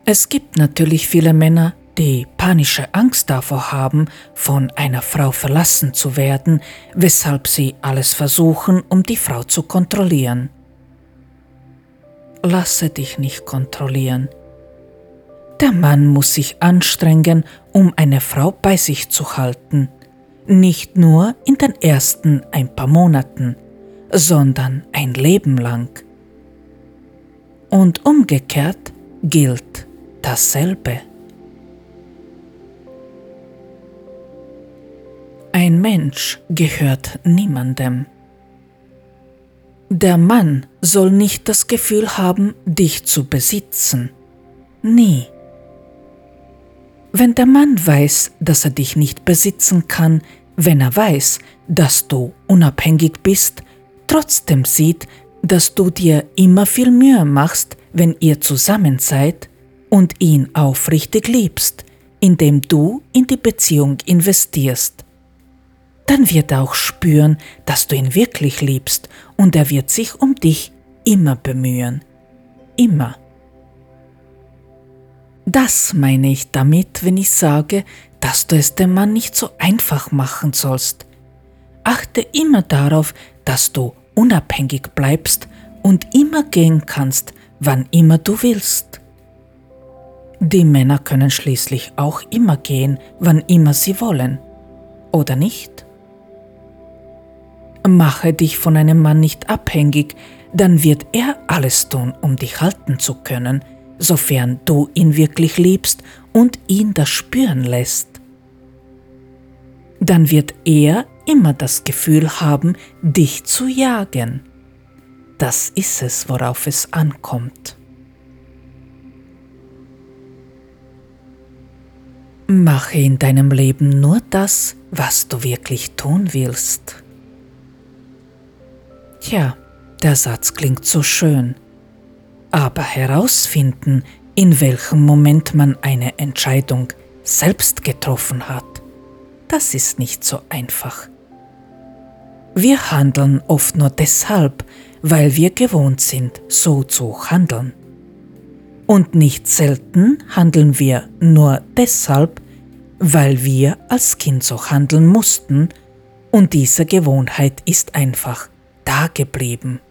Es gibt natürlich viele Männer, die panische Angst davor haben, von einer Frau verlassen zu werden, weshalb sie alles versuchen, um die Frau zu kontrollieren. Lasse dich nicht kontrollieren. Der Mann muss sich anstrengen, um eine Frau bei sich zu halten, nicht nur in den ersten ein paar Monaten, sondern ein Leben lang. Und umgekehrt gilt dasselbe. Ein Mensch gehört niemandem. Der Mann soll nicht das Gefühl haben, dich zu besitzen. Nie. Wenn der Mann weiß, dass er dich nicht besitzen kann, wenn er weiß, dass du unabhängig bist, trotzdem sieht, dass du dir immer viel Mühe machst, wenn ihr zusammen seid und ihn aufrichtig liebst, indem du in die Beziehung investierst, dann wird er auch spüren, dass du ihn wirklich liebst und er wird sich um dich immer bemühen. Immer. Das meine ich damit, wenn ich sage, dass du es dem Mann nicht so einfach machen sollst. Achte immer darauf, dass du unabhängig bleibst und immer gehen kannst, wann immer du willst. Die Männer können schließlich auch immer gehen, wann immer sie wollen, oder nicht? Mache dich von einem Mann nicht abhängig, dann wird er alles tun, um dich halten zu können, sofern du ihn wirklich liebst und ihn das spüren lässt. Dann wird er immer das Gefühl haben, dich zu jagen. Das ist es, worauf es ankommt. Mache in deinem Leben nur das, was du wirklich tun willst. Tja, der Satz klingt so schön. Aber herausfinden, in welchem Moment man eine Entscheidung selbst getroffen hat, das ist nicht so einfach. Wir handeln oft nur deshalb, weil wir gewohnt sind, so zu handeln. Und nicht selten handeln wir nur deshalb, weil wir als Kind so handeln mussten und diese Gewohnheit ist einfach da geblieben.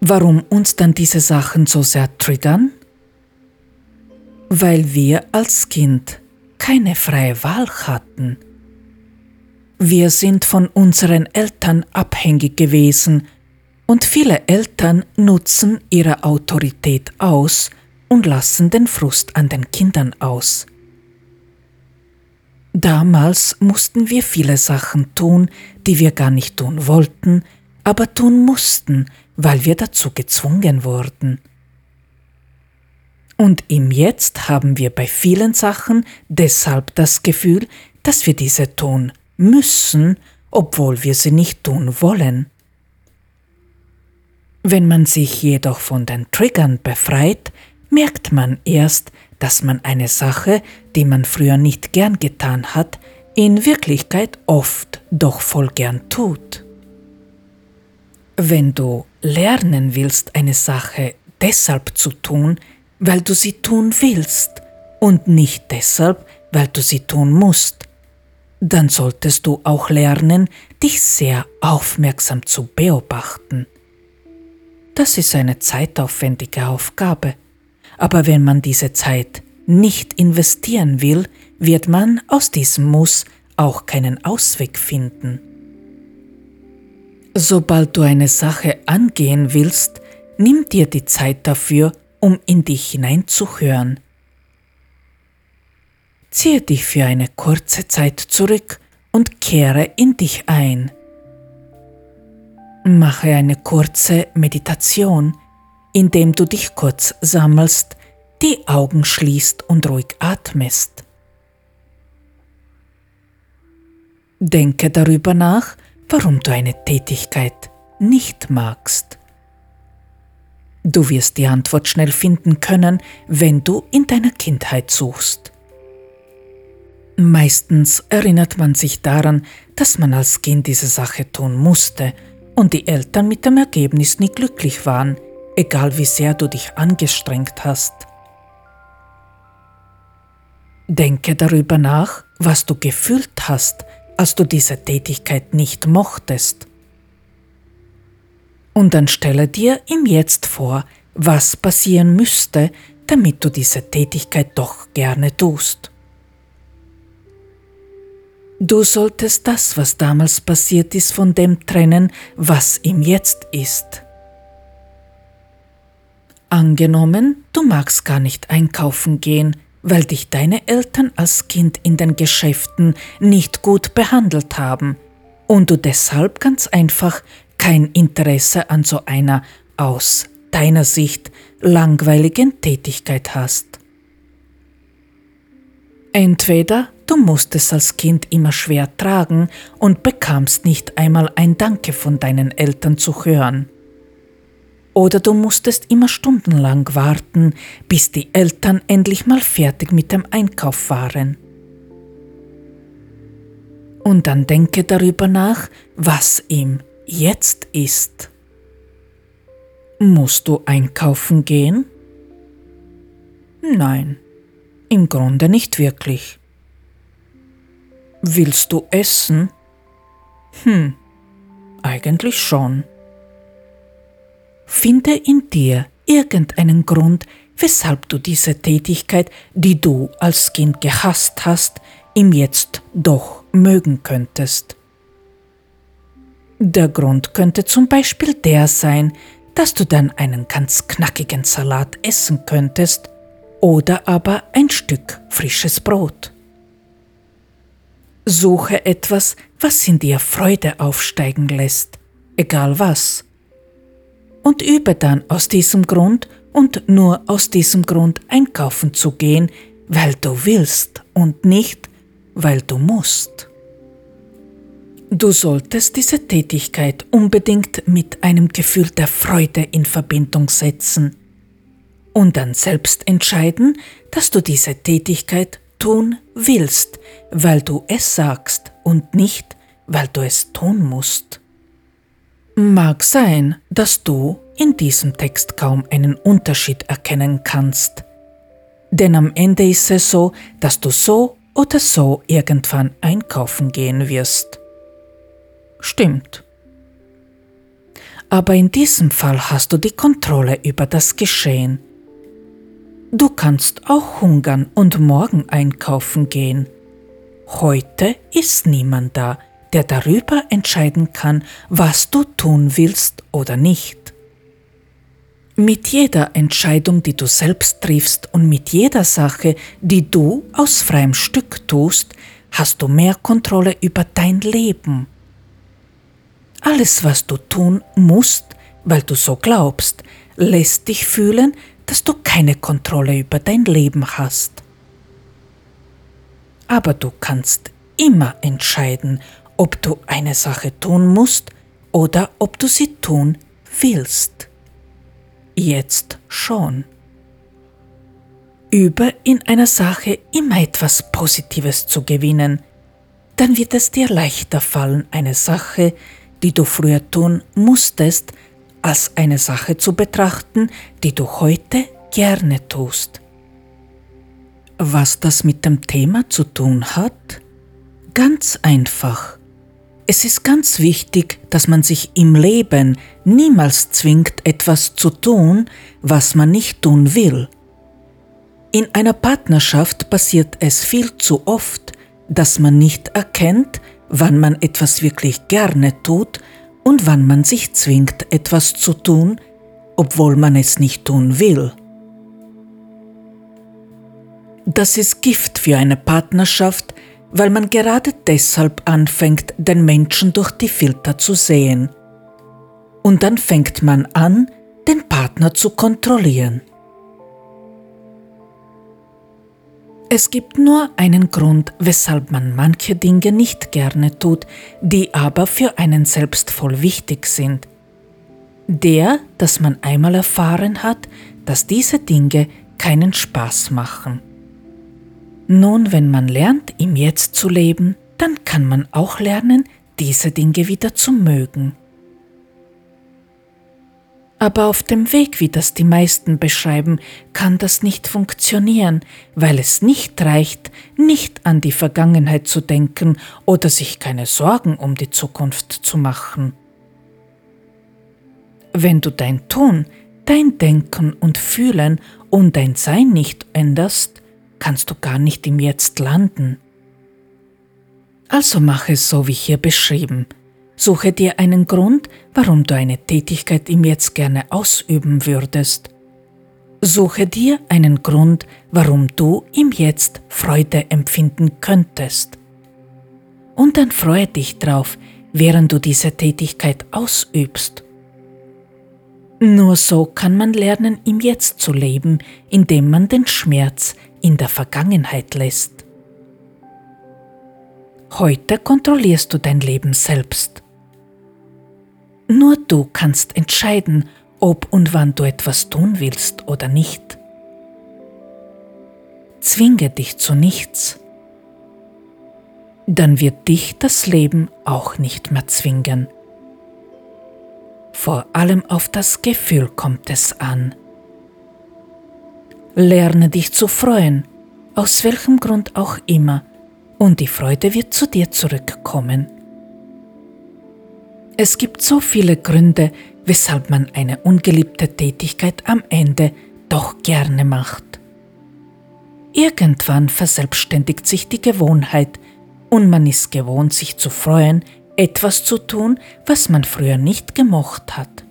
Warum uns dann diese Sachen so sehr triggern? Weil wir als Kind keine freie Wahl hatten. Wir sind von unseren Eltern abhängig gewesen und viele Eltern nutzen ihre Autorität aus und lassen den Frust an den Kindern aus. Damals mussten wir viele Sachen tun, die wir gar nicht tun wollten, aber tun mussten, weil wir dazu gezwungen wurden. Und im Jetzt haben wir bei vielen Sachen deshalb das Gefühl, dass wir diese tun müssen, obwohl wir sie nicht tun wollen. Wenn man sich jedoch von den Triggern befreit, merkt man erst, dass man eine Sache, die man früher nicht gern getan hat, in Wirklichkeit oft doch voll gern tut. Wenn du lernen willst, eine Sache deshalb zu tun, weil du sie tun willst und nicht deshalb, weil du sie tun musst, dann solltest du auch lernen, dich sehr aufmerksam zu beobachten. Das ist eine zeitaufwendige Aufgabe, aber wenn man diese Zeit nicht investieren will, wird man aus diesem Muss auch keinen Ausweg finden. Sobald du eine Sache angehen willst, nimm dir die Zeit dafür, um in dich hineinzuhören. Ziehe dich für eine kurze Zeit zurück und kehre in dich ein. Mache eine kurze Meditation, indem du dich kurz sammelst, die Augen schließt und ruhig atmest. Denke darüber nach, warum du eine Tätigkeit nicht magst. Du wirst die Antwort schnell finden können, wenn du in deiner Kindheit suchst. Meistens erinnert man sich daran, dass man als Kind diese Sache tun musste und die Eltern mit dem Ergebnis nie glücklich waren, egal wie sehr du dich angestrengt hast. Denke darüber nach, was du gefühlt hast, als du diese Tätigkeit nicht mochtest. Und dann stelle dir im Jetzt vor, was passieren müsste, damit du diese Tätigkeit doch gerne tust. Du solltest das, was damals passiert ist, von dem trennen, was im Jetzt ist. Angenommen, du magst gar nicht einkaufen gehen, weil dich deine Eltern als Kind in den Geschäften nicht gut behandelt haben und du deshalb ganz einfach kein Interesse an so einer aus deiner Sicht langweiligen Tätigkeit hast. Entweder du musstest als Kind immer schwer tragen und bekamst nicht einmal ein Danke von deinen Eltern zu hören oder du musstest immer stundenlang warten, bis die Eltern endlich mal fertig mit dem Einkauf waren. Und dann denke darüber nach, was ihm jetzt ist. Musst du einkaufen gehen? Nein, im Grunde nicht wirklich. Willst du essen? Hm, eigentlich schon. Finde in dir irgendeinen Grund, weshalb du diese Tätigkeit, die du als Kind gehasst hast, im Jetzt doch mögen könntest. Der Grund könnte zum Beispiel der sein, dass du dann einen ganz knackigen Salat essen könntest oder aber ein Stück frisches Brot. Suche etwas, was in dir Freude aufsteigen lässt, egal was und übe dann aus diesem Grund und nur aus diesem Grund einkaufen zu gehen, weil du willst und nicht, weil du musst. Du solltest diese Tätigkeit unbedingt mit einem Gefühl der Freude in Verbindung setzen und dann selbst entscheiden, dass du diese Tätigkeit tun willst, weil du es sagst und nicht, weil du es tun musst. Mag sein, dass du in diesem Text kaum einen Unterschied erkennen kannst. Denn am Ende ist es so, dass du so oder so irgendwann einkaufen gehen wirst. Stimmt. Aber in diesem Fall hast du die Kontrolle über das Geschehen. Du kannst auch hungern und morgen einkaufen gehen. Heute ist niemand da, der darüber entscheiden kann, was du tun willst oder nicht. Mit jeder Entscheidung, die du selbst triffst und mit jeder Sache, die du aus freiem Stück tust, hast du mehr Kontrolle über dein Leben. Alles, was du tun musst, weil du so glaubst, lässt dich fühlen, dass du keine Kontrolle über dein Leben hast. Aber du kannst immer entscheiden, ob du eine Sache tun musst oder ob du sie tun willst. Jetzt schon. Übe in einer Sache immer etwas Positives zu gewinnen, dann wird es dir leichter fallen, eine Sache, die du früher tun musstest, als eine Sache zu betrachten, die du heute gerne tust. Was das mit dem Thema zu tun hat? Ganz einfach. Es ist ganz wichtig, dass man sich im Leben niemals zwingt, etwas zu tun, was man nicht tun will. In einer Partnerschaft passiert es viel zu oft, dass man nicht erkennt, wann man etwas wirklich gerne tut und wann man sich zwingt, etwas zu tun, obwohl man es nicht tun will. Das ist Gift für eine Partnerschaft, weil man gerade deshalb anfängt, den Menschen durch die Filter zu sehen. Und dann fängt man an, den Partner zu kontrollieren. Es gibt nur einen Grund, weshalb man manche Dinge nicht gerne tut, die aber für einen selbst voll wichtig sind. Der, dass man einmal erfahren hat, dass diese Dinge keinen Spaß machen. Nun, wenn man lernt, im Jetzt zu leben, dann kann man auch lernen, diese Dinge wieder zu mögen. Aber auf dem Weg, wie das die meisten beschreiben, kann das nicht funktionieren, weil es nicht reicht, nicht an die Vergangenheit zu denken oder sich keine Sorgen um die Zukunft zu machen. Wenn du dein Tun, dein Denken und Fühlen und dein Sein nicht änderst, kannst du gar nicht im Jetzt landen. Also mach es so wie hier beschrieben – Suche dir einen Grund, warum du eine Tätigkeit im Jetzt gerne ausüben würdest. Suche dir einen Grund, warum du im Jetzt Freude empfinden könntest. Und dann freue dich drauf, während du diese Tätigkeit ausübst. Nur so kann man lernen, im Jetzt zu leben, indem man den Schmerz in der Vergangenheit lässt. Heute kontrollierst du dein Leben selbst. Nur du kannst entscheiden, ob und wann du etwas tun willst oder nicht. Zwinge dich zu nichts. Dann wird dich das Leben auch nicht mehr zwingen. Vor allem auf das Gefühl kommt es an. Lerne dich zu freuen, aus welchem Grund auch immer, und die Freude wird zu dir zurückkommen. Es gibt so viele Gründe, weshalb man eine ungeliebte Tätigkeit am Ende doch gerne macht. Irgendwann verselbstständigt sich die Gewohnheit und man ist gewohnt, sich zu freuen, etwas zu tun, was man früher nicht gemocht hat.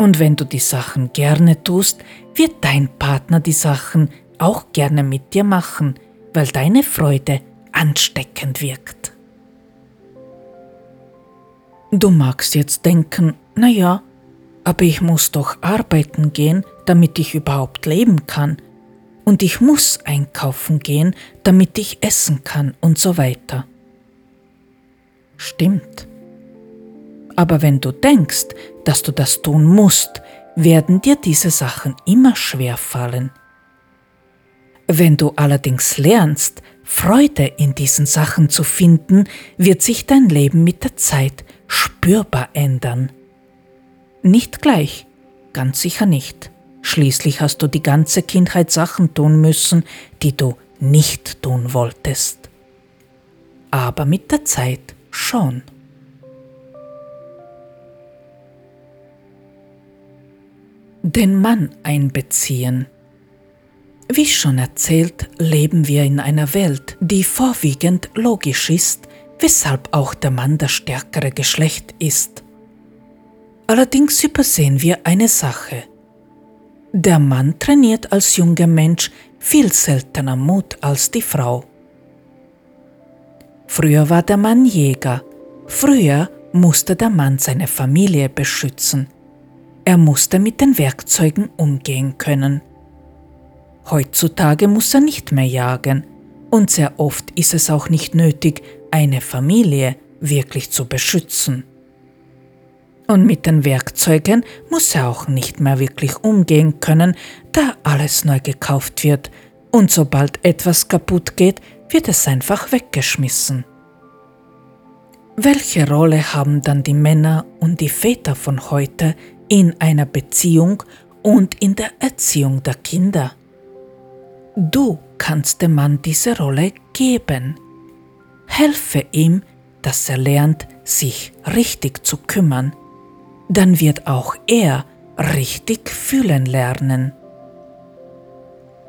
Und wenn du die Sachen gerne tust, wird dein Partner die Sachen auch gerne mit dir machen, weil deine Freude ansteckend wirkt. Du magst jetzt denken, naja, aber ich muss doch arbeiten gehen, damit ich überhaupt leben kann. Und ich muss einkaufen gehen, damit ich essen kann und so weiter. Stimmt. Aber wenn du denkst, dass du das tun musst, werden dir diese Sachen immer schwer fallen. Wenn du allerdings lernst, Freude in diesen Sachen zu finden, wird sich dein Leben mit der Zeit spürbar ändern. Nicht gleich, ganz sicher nicht. Schließlich hast du die ganze Kindheit Sachen tun müssen, die du nicht tun wolltest. Aber mit der Zeit schon. Den Mann einbeziehen. Wie schon erzählt, leben wir in einer Welt, die vorwiegend logisch ist weshalb auch der Mann das stärkere Geschlecht ist. Allerdings übersehen wir eine Sache. Der Mann trainiert als junger Mensch viel seltener Mut als die Frau. Früher war der Mann Jäger, früher musste der Mann seine Familie beschützen. Er musste mit den Werkzeugen umgehen können. Heutzutage muss er nicht mehr jagen, und sehr oft ist es auch nicht nötig, eine Familie wirklich zu beschützen. Und mit den Werkzeugen muss er auch nicht mehr wirklich umgehen können, da alles neu gekauft wird und sobald etwas kaputt geht, wird es einfach weggeschmissen. Welche Rolle haben dann die Männer und die Väter von heute in einer Beziehung und in der Erziehung der Kinder? Du kannst dem Mann diese Rolle geben. Helfe ihm, dass er lernt, sich richtig zu kümmern. Dann wird auch er richtig fühlen lernen.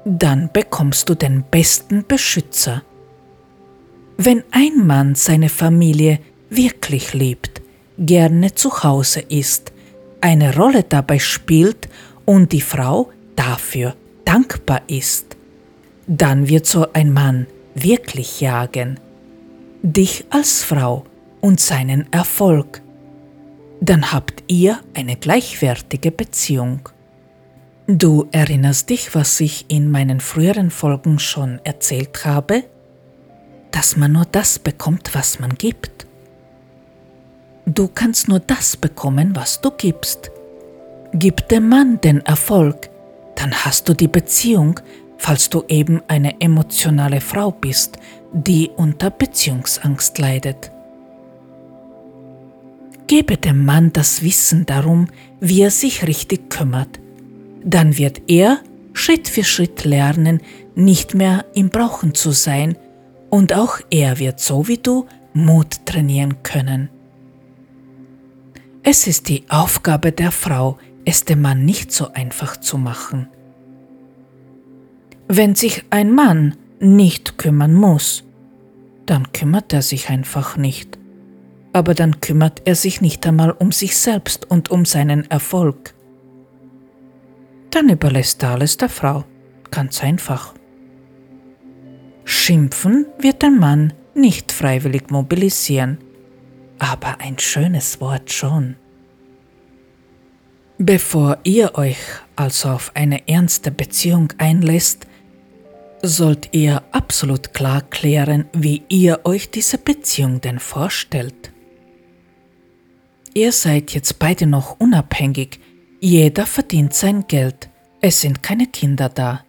Dann bekommst du den besten Beschützer. Wenn ein Mann seine Familie wirklich liebt, gerne zu Hause ist, eine Rolle dabei spielt und die Frau dafür dankbar ist, dann wird so ein Mann wirklich jagen. Dich als Frau und seinen Erfolg. Dann habt ihr eine gleichwertige Beziehung. Du erinnerst dich, was ich in meinen früheren Folgen schon erzählt habe? Dass man nur das bekommt, was man gibt. Du kannst nur das bekommen, was du gibst. Gib dem Mann den Erfolg, dann hast du die Beziehung, falls du eben eine emotionale Frau bist, die unter Beziehungsangst leidet. Gebe dem Mann das Wissen darum, wie er sich richtig kümmert. Dann wird er Schritt für Schritt lernen, nicht mehr im Brauchen zu sein, und auch er wird so wie du Mut trainieren können. Es ist die Aufgabe der Frau, es dem Mann nicht so einfach zu machen. Wenn sich ein Mann nicht kümmern muss, dann kümmert er sich einfach nicht. Aber dann kümmert er sich nicht einmal um sich selbst und um seinen Erfolg. Dann überlässt er alles der Frau. Ganz einfach. Schimpfen wird der Mann nicht freiwillig mobilisieren, aber ein schönes Wort schon. Bevor ihr euch also auf eine ernste Beziehung einlässt, sollt ihr absolut klar klären, wie ihr euch diese Beziehung denn vorstellt. Ihr seid jetzt beide noch unabhängig, jeder verdient sein Geld, es sind keine Kinder da.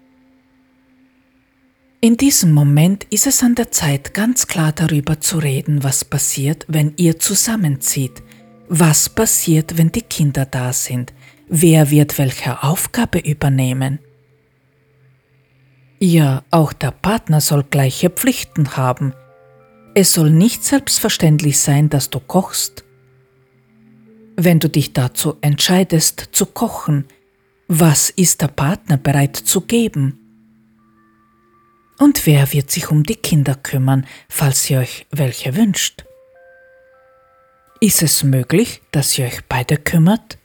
In diesem Moment ist es an der Zeit, ganz klar darüber zu reden, was passiert, wenn ihr zusammenzieht, was passiert, wenn die Kinder da sind, Wer wird welche Aufgabe übernehmen? Ja, auch der Partner soll gleiche Pflichten haben. Es soll nicht selbstverständlich sein, dass du kochst. Wenn du dich dazu entscheidest zu kochen, was ist der Partner bereit zu geben? Und wer wird sich um die Kinder kümmern, falls ihr euch welche wünscht? Ist es möglich, dass ihr euch beide kümmert?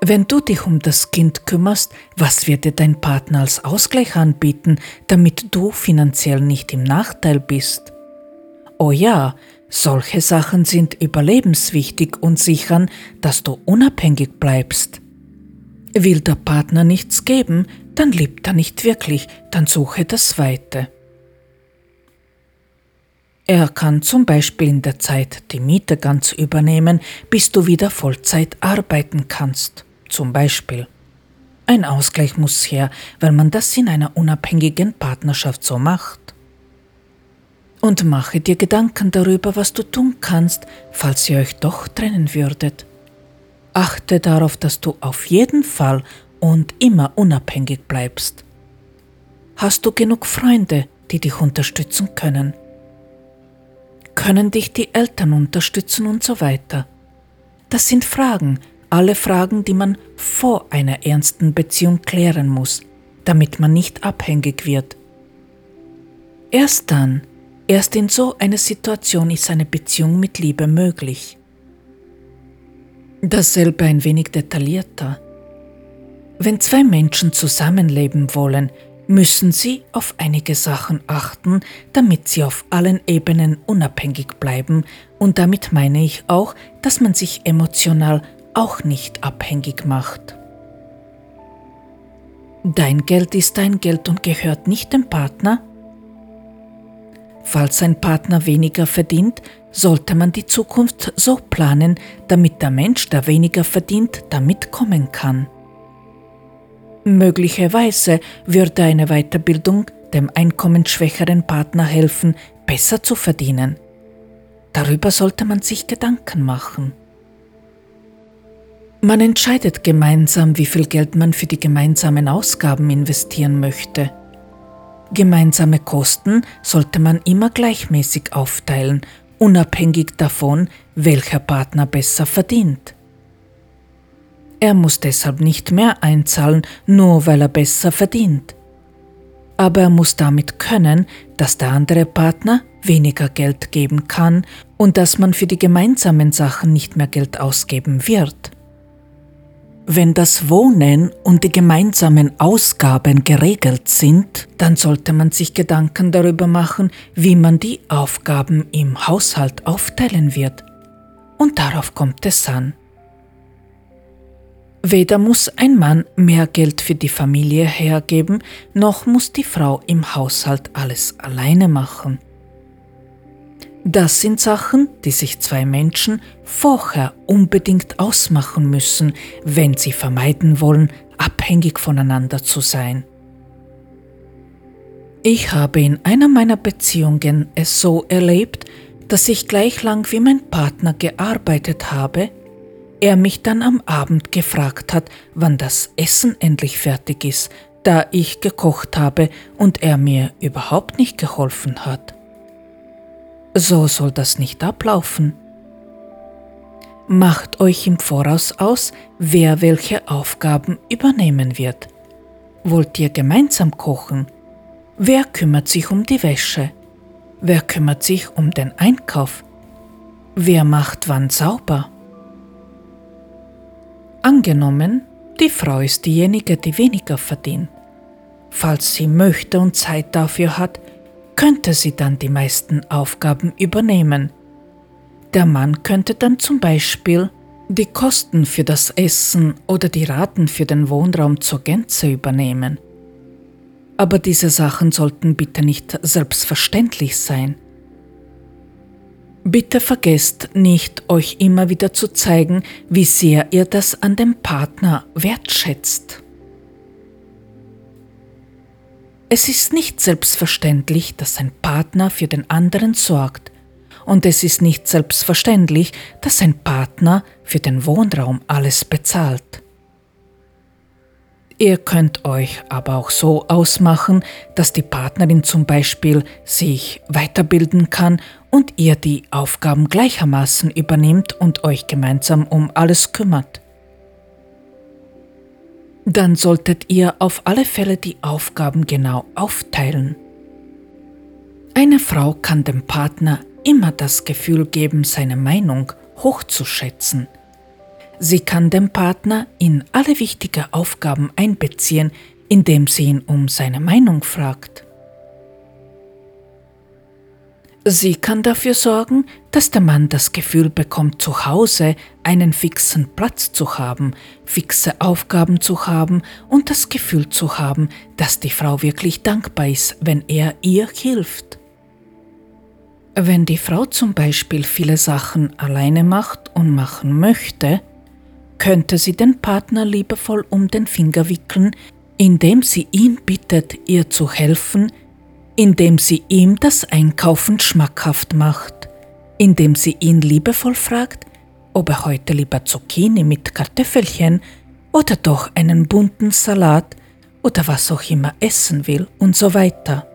Wenn du dich um das Kind kümmerst, was wird dir dein Partner als Ausgleich anbieten, damit du finanziell nicht im Nachteil bist? Oh ja, solche Sachen sind überlebenswichtig und sichern, dass du unabhängig bleibst. Will der Partner nichts geben, dann liebt er nicht wirklich, dann suche das Weite. Er kann zum Beispiel in der Zeit die Miete ganz übernehmen, bis du wieder Vollzeit arbeiten kannst zum Beispiel. Ein Ausgleich muss her, weil man das in einer unabhängigen Partnerschaft so macht. Und mache dir Gedanken darüber, was du tun kannst, falls ihr euch doch trennen würdet. Achte darauf, dass du auf jeden Fall und immer unabhängig bleibst. Hast du genug Freunde, die dich unterstützen können? Können dich die Eltern unterstützen und so weiter? Das sind Fragen, alle Fragen, die man vor einer ernsten Beziehung klären muss, damit man nicht abhängig wird. Erst dann, erst in so einer Situation ist eine Beziehung mit Liebe möglich. Dasselbe ein wenig detaillierter. Wenn zwei Menschen zusammenleben wollen, müssen sie auf einige Sachen achten, damit sie auf allen Ebenen unabhängig bleiben, und damit meine ich auch, dass man sich emotional auch nicht abhängig macht. Dein Geld ist dein Geld und gehört nicht dem Partner? Falls ein Partner weniger verdient, sollte man die Zukunft so planen, damit der Mensch, der weniger verdient, damit kommen kann. Möglicherweise würde eine Weiterbildung dem einkommensschwächeren Partner helfen, besser zu verdienen. Darüber sollte man sich Gedanken machen. Man entscheidet gemeinsam, wie viel Geld man für die gemeinsamen Ausgaben investieren möchte. Gemeinsame Kosten sollte man immer gleichmäßig aufteilen, unabhängig davon, welcher Partner besser verdient. Er muss deshalb nicht mehr einzahlen, nur weil er besser verdient. Aber er muss damit können, dass der andere Partner weniger Geld geben kann und dass man für die gemeinsamen Sachen nicht mehr Geld ausgeben wird. Wenn das Wohnen und die gemeinsamen Ausgaben geregelt sind, dann sollte man sich Gedanken darüber machen, wie man die Aufgaben im Haushalt aufteilen wird. Und darauf kommt es an. Weder muss ein Mann mehr Geld für die Familie hergeben, noch muss die Frau im Haushalt alles alleine machen. Das sind Sachen, die sich zwei Menschen vorher unbedingt ausmachen müssen, wenn sie vermeiden wollen, abhängig voneinander zu sein. Ich habe in einer meiner Beziehungen es so erlebt, dass ich gleich lang wie mein Partner gearbeitet habe, er mich dann am Abend gefragt hat, wann das Essen endlich fertig ist, da ich gekocht habe und er mir überhaupt nicht geholfen hat. So soll das nicht ablaufen. Macht euch im Voraus aus, wer welche Aufgaben übernehmen wird. Wollt ihr gemeinsam kochen? Wer kümmert sich um die Wäsche? Wer kümmert sich um den Einkauf? Wer macht wann sauber? Angenommen, die Frau ist diejenige, die weniger verdient. Falls sie möchte und Zeit dafür hat, könnte sie dann die meisten Aufgaben übernehmen. Der Mann könnte dann zum Beispiel die Kosten für das Essen oder die Raten für den Wohnraum zur Gänze übernehmen. Aber diese Sachen sollten bitte nicht selbstverständlich sein. Bitte vergesst nicht, euch immer wieder zu zeigen, wie sehr ihr das an dem Partner wertschätzt. Es ist nicht selbstverständlich, dass ein Partner für den anderen sorgt. Und es ist nicht selbstverständlich, dass ein Partner für den Wohnraum alles bezahlt. Ihr könnt euch aber auch so ausmachen, dass die Partnerin zum Beispiel sich weiterbilden kann und ihr die Aufgaben gleichermaßen übernimmt und euch gemeinsam um alles kümmert dann solltet ihr auf alle Fälle die Aufgaben genau aufteilen. Eine Frau kann dem Partner immer das Gefühl geben, seine Meinung hochzuschätzen. Sie kann den Partner in alle wichtigen Aufgaben einbeziehen, indem sie ihn um seine Meinung fragt. Sie kann dafür sorgen, dass der Mann das Gefühl bekommt, zu Hause einen fixen Platz zu haben, fixe Aufgaben zu haben und das Gefühl zu haben, dass die Frau wirklich dankbar ist, wenn er ihr hilft. Wenn die Frau zum Beispiel viele Sachen alleine macht und machen möchte, könnte sie den Partner liebevoll um den Finger wickeln, indem sie ihn bittet, ihr zu helfen, indem sie ihm das Einkaufen schmackhaft macht, indem sie ihn liebevoll fragt, ob er heute lieber Zucchini mit Kartoffelchen oder doch einen bunten Salat oder was auch immer essen will und so weiter.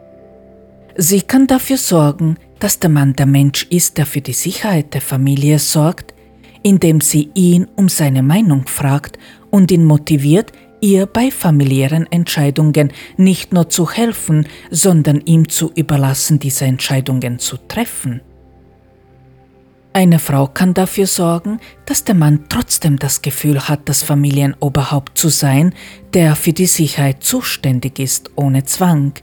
Sie kann dafür sorgen, dass der Mann der Mensch ist, der für die Sicherheit der Familie sorgt, indem sie ihn um seine Meinung fragt und ihn motiviert, ihr bei familiären Entscheidungen nicht nur zu helfen, sondern ihm zu überlassen, diese Entscheidungen zu treffen. Eine Frau kann dafür sorgen, dass der Mann trotzdem das Gefühl hat, das Familienoberhaupt zu sein, der für die Sicherheit zuständig ist, ohne Zwang.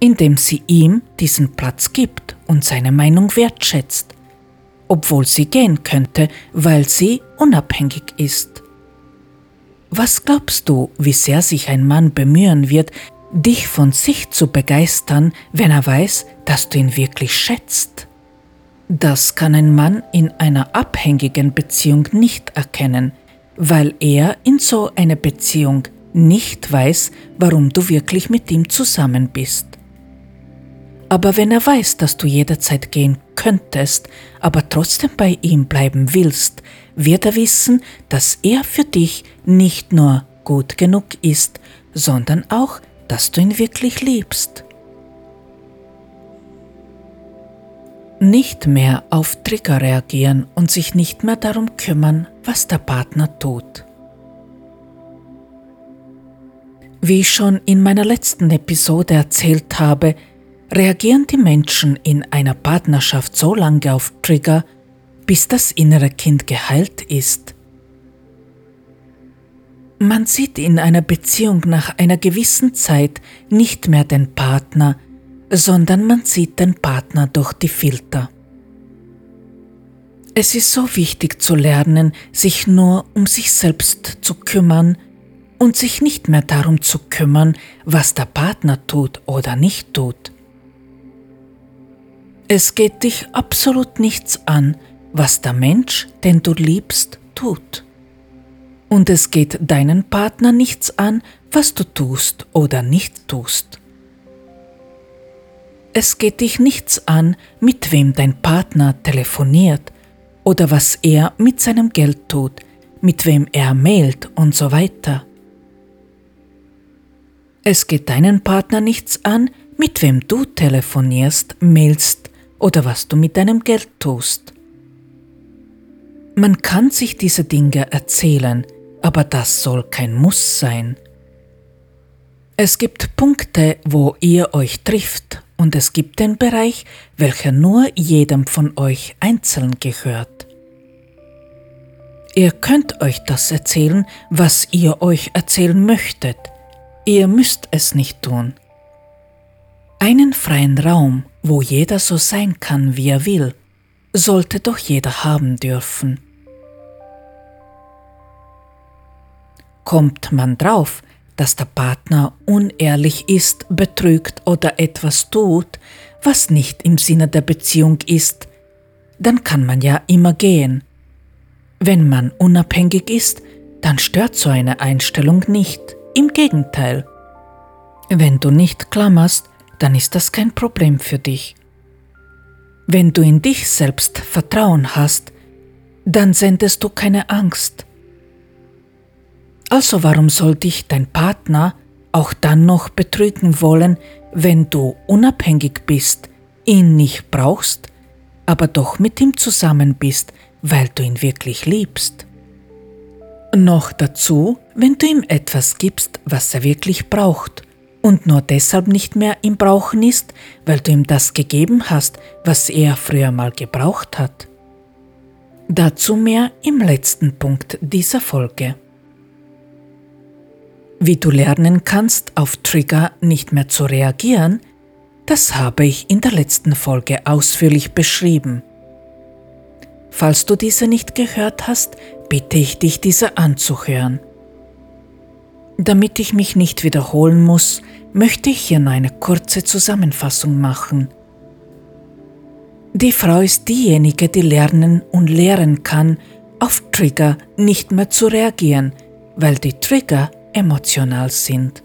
Indem sie ihm diesen Platz gibt und seine Meinung wertschätzt, obwohl sie gehen könnte, weil sie unabhängig ist. Was glaubst du, wie sehr sich ein Mann bemühen wird, dich von sich zu begeistern, wenn er weiß, dass du ihn wirklich schätzt? Das kann ein Mann in einer abhängigen Beziehung nicht erkennen, weil er in so einer Beziehung nicht weiß, warum du wirklich mit ihm zusammen bist. Aber wenn er weiß, dass du jederzeit gehen könntest, aber trotzdem bei ihm bleiben willst, wird er wissen, dass er für dich nicht nur gut genug ist, sondern auch, dass du ihn wirklich liebst. Nicht mehr auf Trigger reagieren und sich nicht mehr darum kümmern, was der Partner tut. Wie ich schon in meiner letzten Episode erzählt habe, reagieren die Menschen in einer Partnerschaft so lange auf Trigger, bis das innere Kind geheilt ist. Man sieht in einer Beziehung nach einer gewissen Zeit nicht mehr den Partner, sondern man sieht den Partner durch die Filter. Es ist so wichtig zu lernen, sich nur um sich selbst zu kümmern und sich nicht mehr darum zu kümmern, was der Partner tut oder nicht tut. Es geht dich absolut nichts an, was der Mensch, den du liebst, tut. Und es geht deinen Partner nichts an, was du tust oder nicht tust. Es geht dich nichts an, mit wem dein Partner telefoniert oder was er mit seinem Geld tut, mit wem er mailt und so weiter. Es geht deinen Partner nichts an, mit wem du telefonierst, mailst oder was du mit deinem Geld tust. Man kann sich diese Dinge erzählen, aber das soll kein Muss sein. Es gibt Punkte, wo ihr euch trifft und es gibt den Bereich, welcher nur jedem von euch einzeln gehört. Ihr könnt euch das erzählen, was ihr euch erzählen möchtet. Ihr müsst es nicht tun. Einen freien Raum, wo jeder so sein kann, wie er will, sollte doch jeder haben dürfen. Kommt man drauf, dass der Partner unehrlich ist, betrügt oder etwas tut, was nicht im Sinne der Beziehung ist, dann kann man ja immer gehen. Wenn man unabhängig ist, dann stört so eine Einstellung nicht. Im Gegenteil. Wenn du nicht klammerst, dann ist das kein Problem für dich. Wenn du in dich selbst Vertrauen hast, dann sendest du keine Angst. Also warum soll dich dein Partner auch dann noch betrügen wollen, wenn du unabhängig bist, ihn nicht brauchst, aber doch mit ihm zusammen bist, weil du ihn wirklich liebst? Noch dazu, wenn du ihm etwas gibst, was er wirklich braucht und nur deshalb nicht mehr im Brauchen ist, weil du ihm das gegeben hast, was er früher mal gebraucht hat. Dazu mehr im letzten Punkt dieser Folge. Wie du lernen kannst, auf Trigger nicht mehr zu reagieren, das habe ich in der letzten Folge ausführlich beschrieben. Falls du diese nicht gehört hast, bitte ich dich, diese anzuhören. Damit ich mich nicht wiederholen muss, möchte ich hier nur eine kurze Zusammenfassung machen. Die Frau ist diejenige, die lernen und lehren kann, auf Trigger nicht mehr zu reagieren, weil die Trigger emotional sind.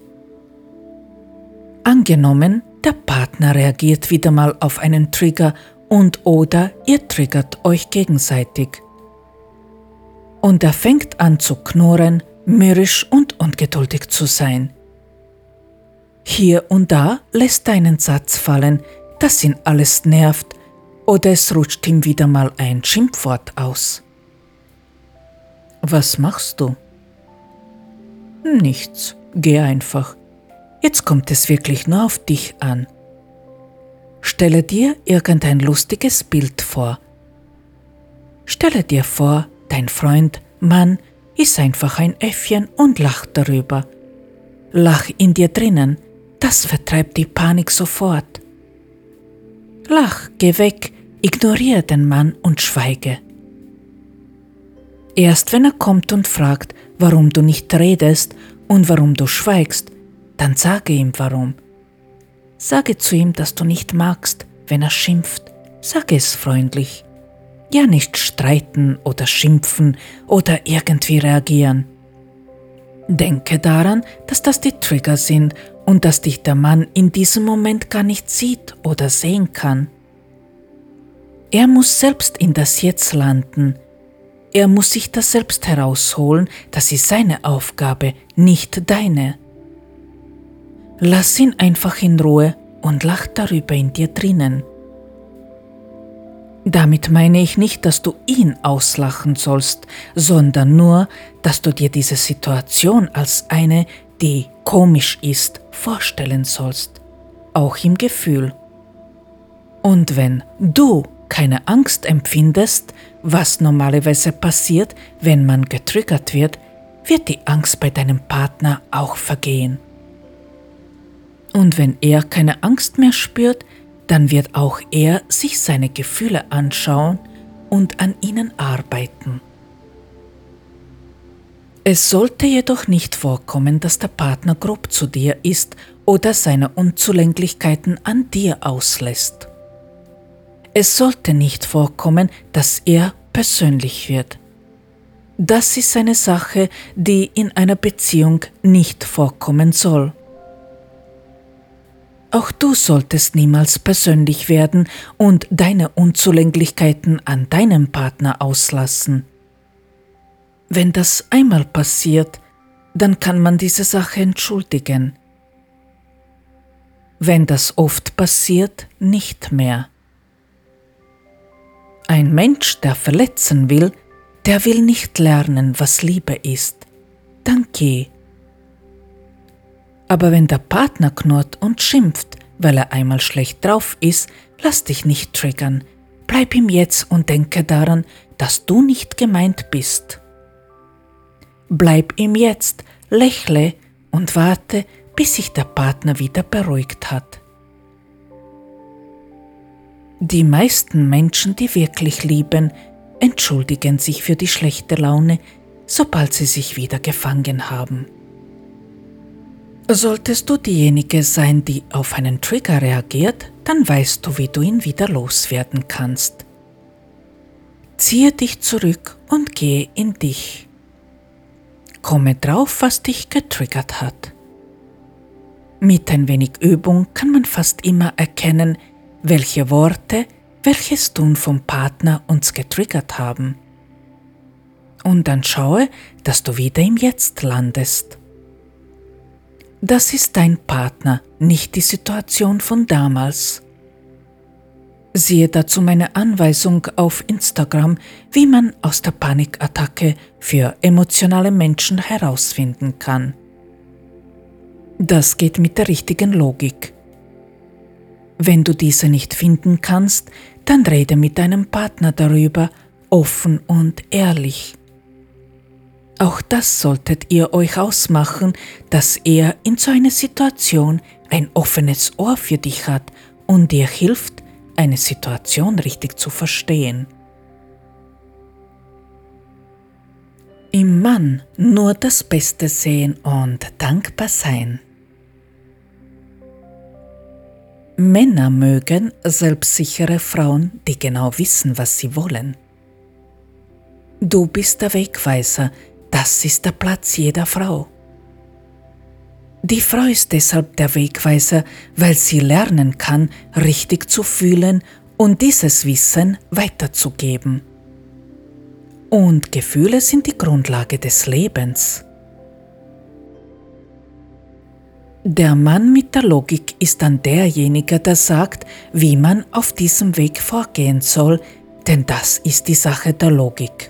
Angenommen, der Partner reagiert wieder mal auf einen Trigger und oder ihr triggert euch gegenseitig. Und er fängt an zu knurren, mürrisch und ungeduldig zu sein. Hier und da lässt er einen Satz fallen, das ihn alles nervt, oder es rutscht ihm wieder mal ein Schimpfwort aus. Was machst du? Nichts, geh einfach. Jetzt kommt es wirklich nur auf dich an. Stelle dir irgendein lustiges Bild vor. Stelle dir vor, dein Freund, Mann, ist einfach ein Äffchen und lacht darüber. Lach in dir drinnen, das vertreibt die Panik sofort. Lach, geh weg, ignoriere den Mann und schweige. Erst wenn er kommt und fragt, warum du nicht redest und warum du schweigst, dann sage ihm warum. Sage zu ihm, dass du nicht magst, wenn er schimpft. Sage es freundlich. Ja nicht streiten oder schimpfen oder irgendwie reagieren. Denke daran, dass das die Trigger sind und dass dich der Mann in diesem Moment gar nicht sieht oder sehen kann. Er muss selbst in das Jetzt landen, er muss sich das selbst herausholen, das ist seine Aufgabe, nicht deine. Lass ihn einfach in Ruhe und lach darüber in dir drinnen. Damit meine ich nicht, dass du ihn auslachen sollst, sondern nur, dass du dir diese Situation als eine, die komisch ist, vorstellen sollst, auch im Gefühl. Und wenn du keine Angst empfindest, was normalerweise passiert, wenn man getriggert wird, wird die Angst bei deinem Partner auch vergehen. Und wenn er keine Angst mehr spürt, dann wird auch er sich seine Gefühle anschauen und an ihnen arbeiten. Es sollte jedoch nicht vorkommen, dass der Partner grob zu dir ist oder seine Unzulänglichkeiten an dir auslässt. Es sollte nicht vorkommen, dass er persönlich wird. Das ist eine Sache, die in einer Beziehung nicht vorkommen soll. Auch du solltest niemals persönlich werden und deine Unzulänglichkeiten an deinem Partner auslassen. Wenn das einmal passiert, dann kann man diese Sache entschuldigen. Wenn das oft passiert, nicht mehr. Ein Mensch, der verletzen will, der will nicht lernen, was Liebe ist. Dann geh. Aber wenn der Partner knurrt und schimpft, weil er einmal schlecht drauf ist, lass dich nicht triggern. Bleib ihm jetzt und denke daran, dass du nicht gemeint bist. Bleib ihm jetzt, lächle und warte, bis sich der Partner wieder beruhigt hat. Die meisten Menschen, die wirklich lieben, entschuldigen sich für die schlechte Laune, sobald sie sich wieder gefangen haben. Solltest du diejenige sein, die auf einen Trigger reagiert, dann weißt du, wie du ihn wieder loswerden kannst. Ziehe dich zurück und gehe in dich. Komme drauf, was dich getriggert hat. Mit ein wenig Übung kann man fast immer erkennen, welche Worte, welches Tun vom Partner uns getriggert haben. Und dann schaue, dass du wieder im Jetzt landest. Das ist dein Partner, nicht die Situation von damals. Siehe dazu meine Anweisung auf Instagram, wie man aus der Panikattacke für emotionale Menschen herausfinden kann. Das geht mit der richtigen Logik. Wenn du diese nicht finden kannst, dann rede mit deinem Partner darüber, offen und ehrlich. Auch das solltet ihr euch ausmachen, dass er in so einer Situation ein offenes Ohr für dich hat und dir hilft, eine Situation richtig zu verstehen. Im Mann nur das Beste sehen und dankbar sein. Männer mögen selbstsichere Frauen, die genau wissen, was sie wollen. Du bist der Wegweiser, das ist der Platz jeder Frau. Die Frau ist deshalb der Wegweiser, weil sie lernen kann, richtig zu fühlen und dieses Wissen weiterzugeben. Und Gefühle sind die Grundlage des Lebens. Der Mann mit der Logik ist dann derjenige, der sagt, wie man auf diesem Weg vorgehen soll, denn das ist die Sache der Logik.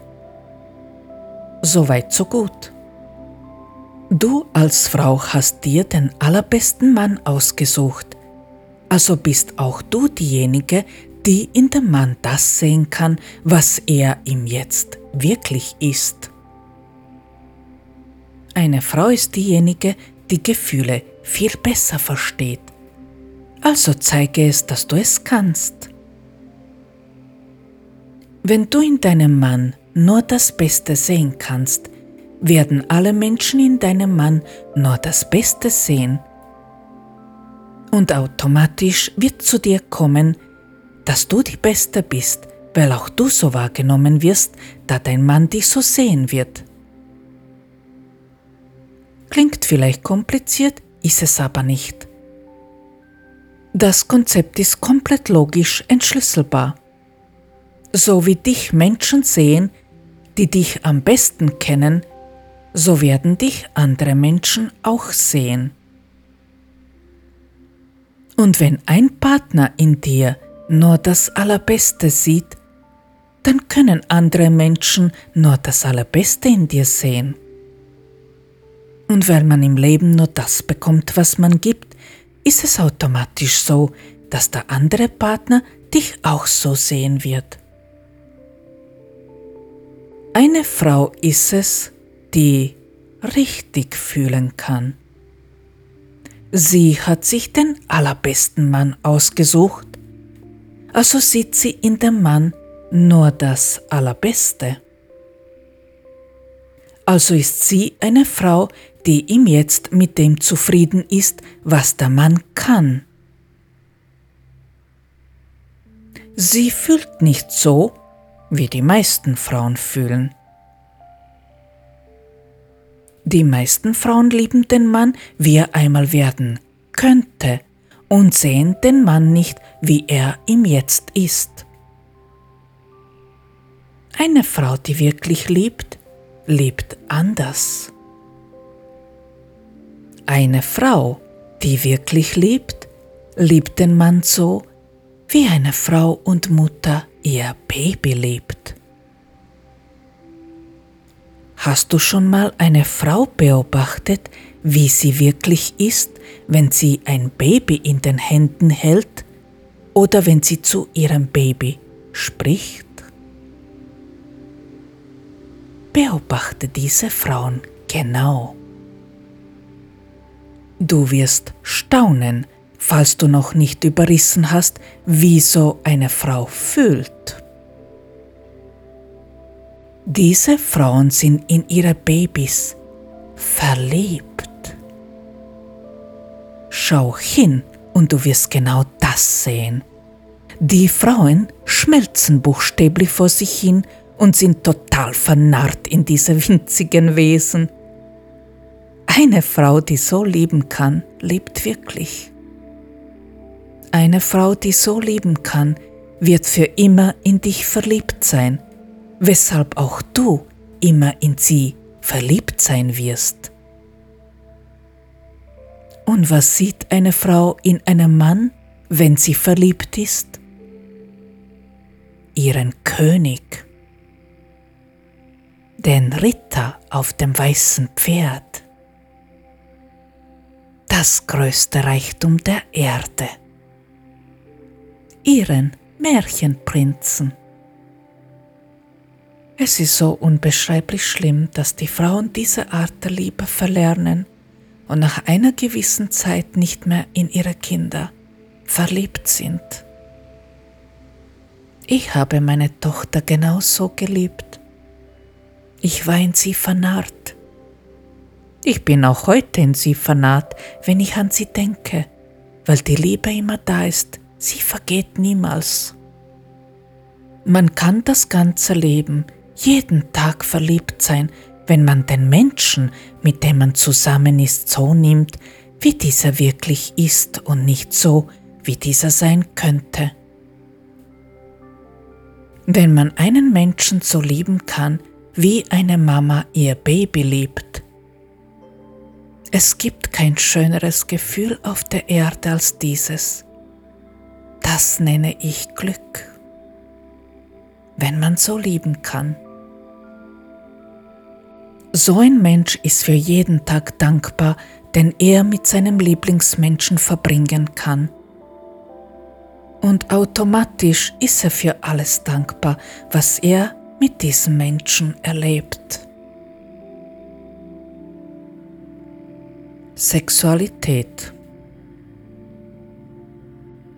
Soweit so gut. Du als Frau hast dir den allerbesten Mann ausgesucht, also bist auch du diejenige, die in dem Mann das sehen kann, was er ihm jetzt wirklich ist. Eine Frau ist diejenige, die Gefühle viel besser versteht. Also zeige es, dass du es kannst. Wenn du in deinem Mann nur das Beste sehen kannst, werden alle Menschen in deinem Mann nur das Beste sehen. Und automatisch wird zu dir kommen, dass du die Beste bist, weil auch du so wahrgenommen wirst, da dein Mann dich so sehen wird. Klingt vielleicht kompliziert, ist es aber nicht. Das Konzept ist komplett logisch entschlüsselbar. So wie dich Menschen sehen, die dich am besten kennen, so werden dich andere Menschen auch sehen. Und wenn ein Partner in dir nur das Allerbeste sieht, dann können andere Menschen nur das Allerbeste in dir sehen. Und weil man im Leben nur das bekommt, was man gibt, ist es automatisch so, dass der andere Partner dich auch so sehen wird. Eine Frau ist es, die richtig fühlen kann. Sie hat sich den allerbesten Mann ausgesucht, also sieht sie in dem Mann nur das Allerbeste. Also ist sie eine Frau, die ihm jetzt mit dem zufrieden ist, was der Mann kann. Sie fühlt nicht so, wie die meisten Frauen fühlen. Die meisten Frauen lieben den Mann, wie er einmal werden könnte, und sehen den Mann nicht, wie er ihm jetzt ist. Eine Frau, die wirklich liebt, lebt anders. Eine Frau, die wirklich liebt, liebt den Mann so, wie eine Frau und Mutter ihr Baby liebt. Hast du schon mal eine Frau beobachtet, wie sie wirklich ist, wenn sie ein Baby in den Händen hält oder wenn sie zu ihrem Baby spricht? Beobachte diese Frauen genau. Du wirst staunen, falls du noch nicht überrissen hast, wie so eine Frau fühlt. Diese Frauen sind in ihre Babys verliebt. Schau hin und du wirst genau das sehen. Die Frauen schmelzen buchstäblich vor sich hin und sind total vernarrt in diese winzigen Wesen. Eine Frau, die so lieben kann, lebt wirklich. Eine Frau, die so lieben kann, wird für immer in dich verliebt sein, weshalb auch du immer in sie verliebt sein wirst. Und was sieht eine Frau in einem Mann, wenn sie verliebt ist? Ihren König, den Ritter auf dem weißen Pferd, das größte Reichtum der Erde, ihren Märchenprinzen. Es ist so unbeschreiblich schlimm, dass die Frauen diese Art der Liebe verlernen und nach einer gewissen Zeit nicht mehr in ihre Kinder verliebt sind. Ich habe meine Tochter genauso geliebt. Ich war in sie vernarrt. Ich bin auch heute in sie vernarrt, wenn ich an sie denke, weil die Liebe immer da ist, sie vergeht niemals. Man kann das ganze Leben jeden Tag verliebt sein, wenn man den Menschen, mit dem man zusammen ist, so nimmt, wie dieser wirklich ist und nicht so, wie dieser sein könnte. Wenn man einen Menschen so lieben kann, wie eine Mama ihr Baby liebt, es gibt kein schöneres Gefühl auf der Erde als dieses. Das nenne ich Glück, wenn man so lieben kann. So ein Mensch ist für jeden Tag dankbar, den er mit seinem Lieblingsmenschen verbringen kann. Und automatisch ist er für alles dankbar, was er mit diesem Menschen erlebt. Sexualität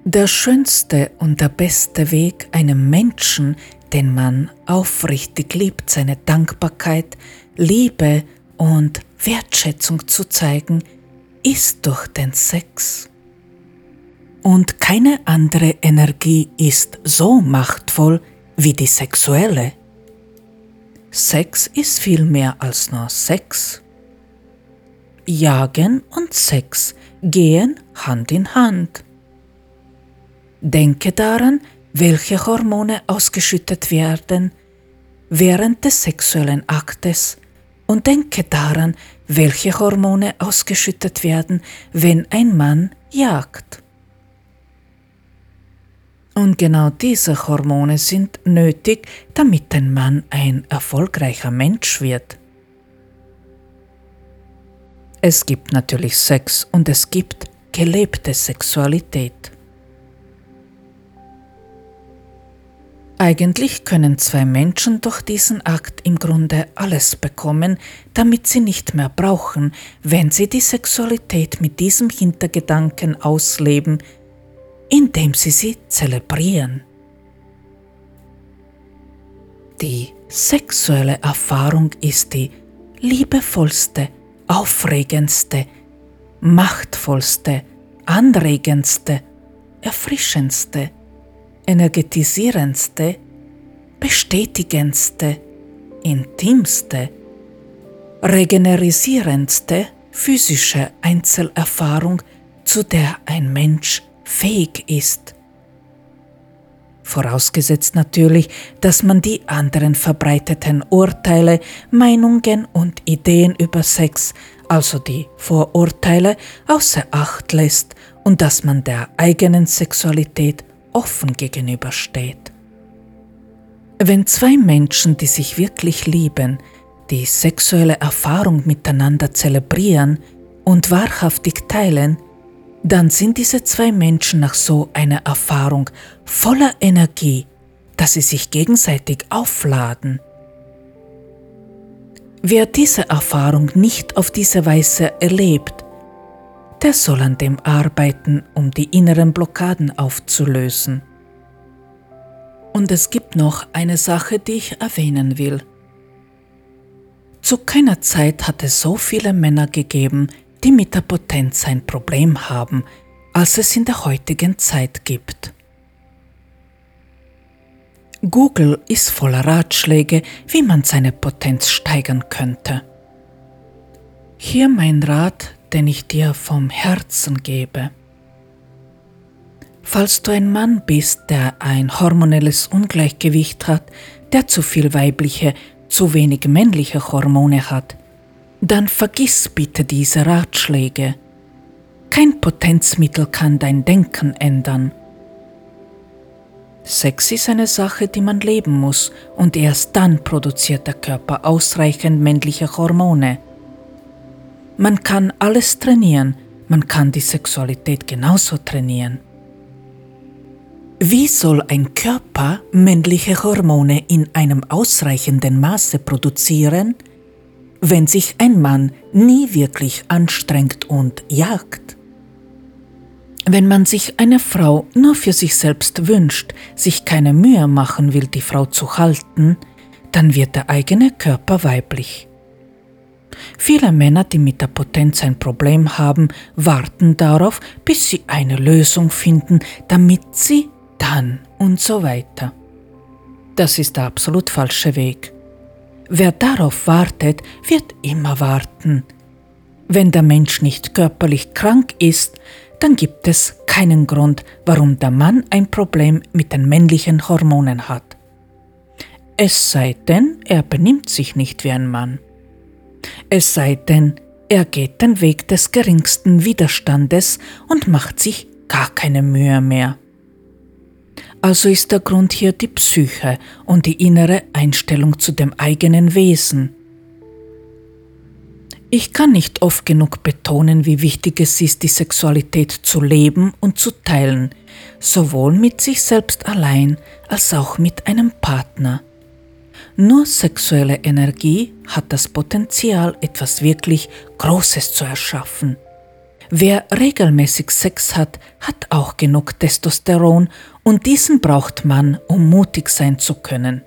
Der schönste und der beste Weg, einem Menschen, den man aufrichtig liebt, seine Dankbarkeit, Liebe und Wertschätzung zu zeigen, ist durch den Sex. Und keine andere Energie ist so machtvoll wie die sexuelle. Sex ist viel mehr als nur Sex. Jagen und Sex gehen Hand in Hand. Denke daran, welche Hormone ausgeschüttet werden während des sexuellen Aktes und denke daran, welche Hormone ausgeschüttet werden, wenn ein Mann jagt. Und genau diese Hormone sind nötig, damit ein Mann ein erfolgreicher Mensch wird. Es gibt natürlich Sex und es gibt gelebte Sexualität. Eigentlich können zwei Menschen durch diesen Akt im Grunde alles bekommen, damit sie nicht mehr brauchen, wenn sie die Sexualität mit diesem Hintergedanken ausleben, indem sie sie zelebrieren. Die sexuelle Erfahrung ist die liebevollste, aufregendste, machtvollste, anregendste, erfrischendste, energetisierendste, bestätigendste, intimste, regenerisierendste physische Einzelerfahrung, zu der ein Mensch fähig ist. Vorausgesetzt natürlich, dass man die anderen verbreiteten Urteile, Meinungen und Ideen über Sex, also die Vorurteile, außer Acht lässt und dass man der eigenen Sexualität offen gegenübersteht. Wenn zwei Menschen, die sich wirklich lieben, die sexuelle Erfahrung miteinander zelebrieren und wahrhaftig teilen, dann sind diese zwei Menschen nach so einer Erfahrung voller Energie, dass sie sich gegenseitig aufladen. Wer diese Erfahrung nicht auf diese Weise erlebt, der soll an dem arbeiten, um die inneren Blockaden aufzulösen. Und es gibt noch eine Sache, die ich erwähnen will. Zu keiner Zeit hat es so viele Männer gegeben, die mit der Potenz ein Problem haben, als es in der heutigen Zeit gibt. Google ist voller Ratschläge, wie man seine Potenz steigern könnte. Hier mein Rat, den ich dir vom Herzen gebe. Falls du ein Mann bist, der ein hormonelles Ungleichgewicht hat, der zu viel weibliche, zu wenig männliche Hormone hat, dann vergiss bitte diese Ratschläge. Kein Potenzmittel kann dein Denken ändern. Sex ist eine Sache, die man leben muss, und erst dann produziert der Körper ausreichend männliche Hormone. Man kann alles trainieren, man kann die Sexualität genauso trainieren. Wie soll ein Körper männliche Hormone in einem ausreichenden Maße produzieren, wenn sich ein Mann nie wirklich anstrengt und jagt? Wenn man sich eine Frau nur für sich selbst wünscht, sich keine Mühe machen will, die Frau zu halten, dann wird der eigene Körper weiblich. Viele Männer, die mit der Potenz ein Problem haben, warten darauf, bis sie eine Lösung finden, damit sie dann und so weiter. Das ist der absolut falsche Weg. Wer darauf wartet, wird immer warten. Wenn der Mensch nicht körperlich krank ist, dann gibt es keinen Grund, warum der Mann ein Problem mit den männlichen Hormonen hat. Es sei denn, er benimmt sich nicht wie ein Mann. Es sei denn, er geht den Weg des geringsten Widerstandes und macht sich gar keine Mühe mehr. Also ist der Grund hier die Psyche und die innere Einstellung zu dem eigenen Wesen. Ich kann nicht oft genug betonen, wie wichtig es ist, die Sexualität zu leben und zu teilen, sowohl mit sich selbst allein als auch mit einem Partner. Nur sexuelle Energie hat das Potenzial, etwas wirklich Großes zu erschaffen. Wer regelmäßig Sex hat, hat auch genug Testosteron und diesen braucht man, um mutig sein zu können.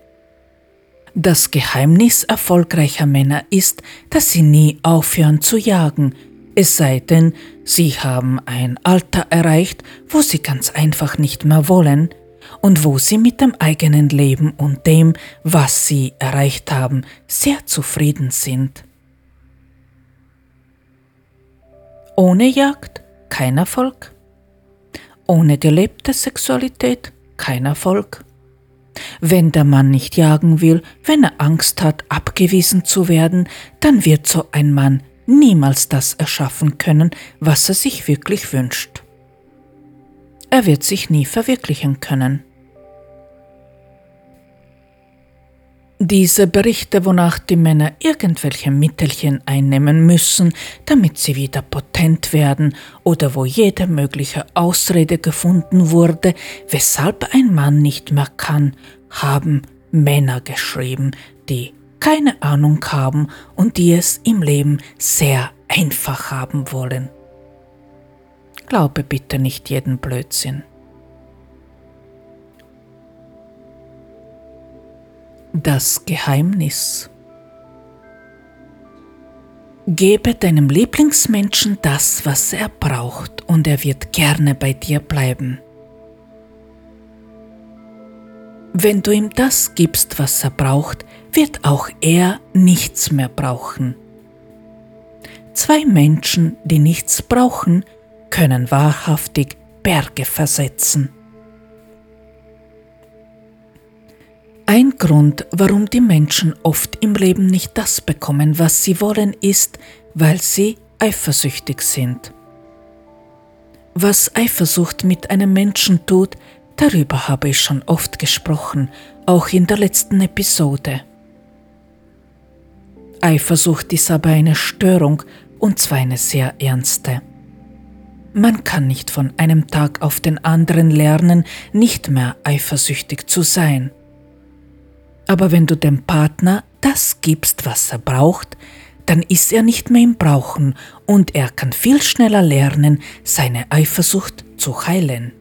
Das Geheimnis erfolgreicher Männer ist, dass sie nie aufhören zu jagen, es sei denn, sie haben ein Alter erreicht, wo sie ganz einfach nicht mehr wollen, und wo sie mit dem eigenen Leben und dem, was sie erreicht haben, sehr zufrieden sind. Ohne Jagd kein Erfolg. Ohne gelebte Sexualität kein Erfolg. Wenn der Mann nicht jagen will, wenn er Angst hat, abgewiesen zu werden, dann wird so ein Mann niemals das erschaffen können, was er sich wirklich wünscht. Er wird sich nie verwirklichen können. Diese Berichte, wonach die Männer irgendwelche Mittelchen einnehmen müssen, damit sie wieder potent werden, oder wo jede mögliche Ausrede gefunden wurde, weshalb ein Mann nicht mehr kann, haben Männer geschrieben, die keine Ahnung haben und die es im Leben sehr einfach haben wollen. Glaube bitte nicht jeden Blödsinn. Das Geheimnis. Gebe deinem Lieblingsmenschen das, was er braucht, und er wird gerne bei dir bleiben. Wenn du ihm das gibst, was er braucht, wird auch er nichts mehr brauchen. Zwei Menschen, die nichts brauchen, können wahrhaftig Berge versetzen. Ein Grund, warum die Menschen oft im Leben nicht das bekommen, was sie wollen, ist, weil sie eifersüchtig sind. Was Eifersucht mit einem Menschen tut, darüber habe ich schon oft gesprochen, auch in der letzten Episode. Eifersucht ist aber eine Störung und zwar eine sehr ernste. Man kann nicht von einem Tag auf den anderen lernen, nicht mehr eifersüchtig zu sein. Aber wenn du dem Partner das gibst, was er braucht, dann ist er nicht mehr im Brauchen und er kann viel schneller lernen, seine Eifersucht zu heilen.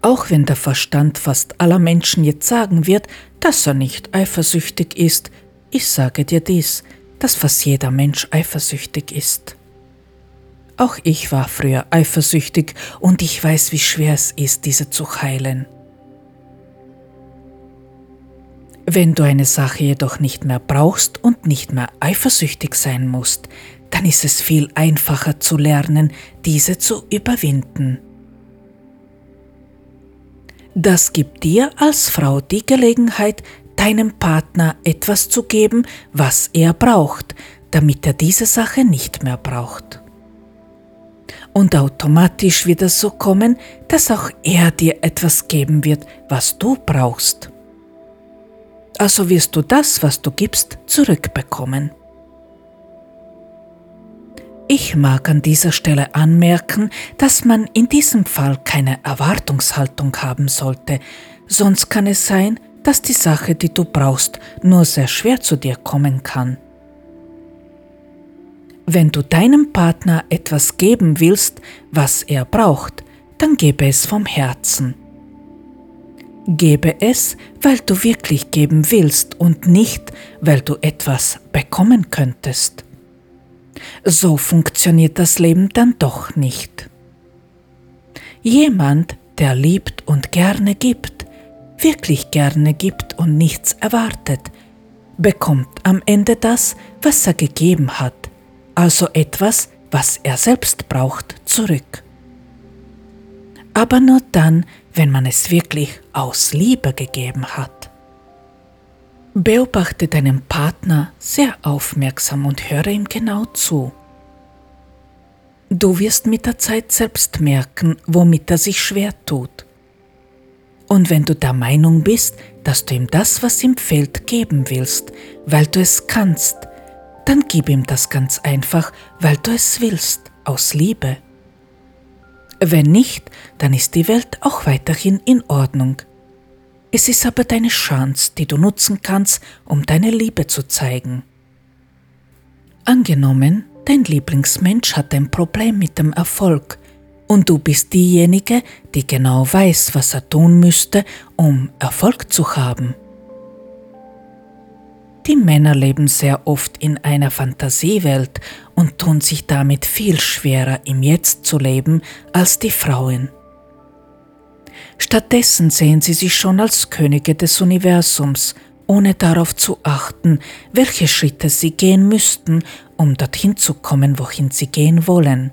Auch wenn der Verstand fast aller Menschen jetzt sagen wird, dass er nicht eifersüchtig ist, ich sage dir dies, dass fast jeder Mensch eifersüchtig ist. Auch ich war früher eifersüchtig und ich weiß, wie schwer es ist, diese zu heilen. Wenn du eine Sache jedoch nicht mehr brauchst und nicht mehr eifersüchtig sein musst, dann ist es viel einfacher zu lernen, diese zu überwinden. Das gibt dir als Frau die Gelegenheit, deinem Partner etwas zu geben, was er braucht, damit er diese Sache nicht mehr braucht. Und automatisch wird es so kommen, dass auch er dir etwas geben wird, was du brauchst also wirst du das, was du gibst, zurückbekommen. Ich mag an dieser Stelle anmerken, dass man in diesem Fall keine Erwartungshaltung haben sollte, sonst kann es sein, dass die Sache, die du brauchst, nur sehr schwer zu dir kommen kann. Wenn du deinem Partner etwas geben willst, was er braucht, dann gebe es vom Herzen. Gebe es, weil du wirklich geben willst und nicht, weil du etwas bekommen könntest. So funktioniert das Leben dann doch nicht. Jemand, der liebt und gerne gibt, wirklich gerne gibt und nichts erwartet, bekommt am Ende das, was er gegeben hat, also etwas, was er selbst braucht, zurück. Aber nur dann, wenn man es wirklich aus Liebe gegeben hat. Beobachte deinen Partner sehr aufmerksam und höre ihm genau zu. Du wirst mit der Zeit selbst merken, womit er sich schwer tut. Und wenn du der Meinung bist, dass du ihm das, was ihm fehlt, geben willst, weil du es kannst, dann gib ihm das ganz einfach, weil du es willst, aus Liebe. Wenn nicht, dann ist die Welt auch weiterhin in Ordnung. Es ist aber deine Chance, die du nutzen kannst, um deine Liebe zu zeigen. Angenommen, dein Lieblingsmensch hat ein Problem mit dem Erfolg und du bist diejenige, die genau weiß, was er tun müsste, um Erfolg zu haben. Die Männer leben sehr oft in einer Fantasiewelt und tun sich damit viel schwerer im Jetzt zu leben als die Frauen. Stattdessen sehen sie sich schon als Könige des Universums, ohne darauf zu achten, welche Schritte sie gehen müssten, um dorthin zu kommen, wohin sie gehen wollen.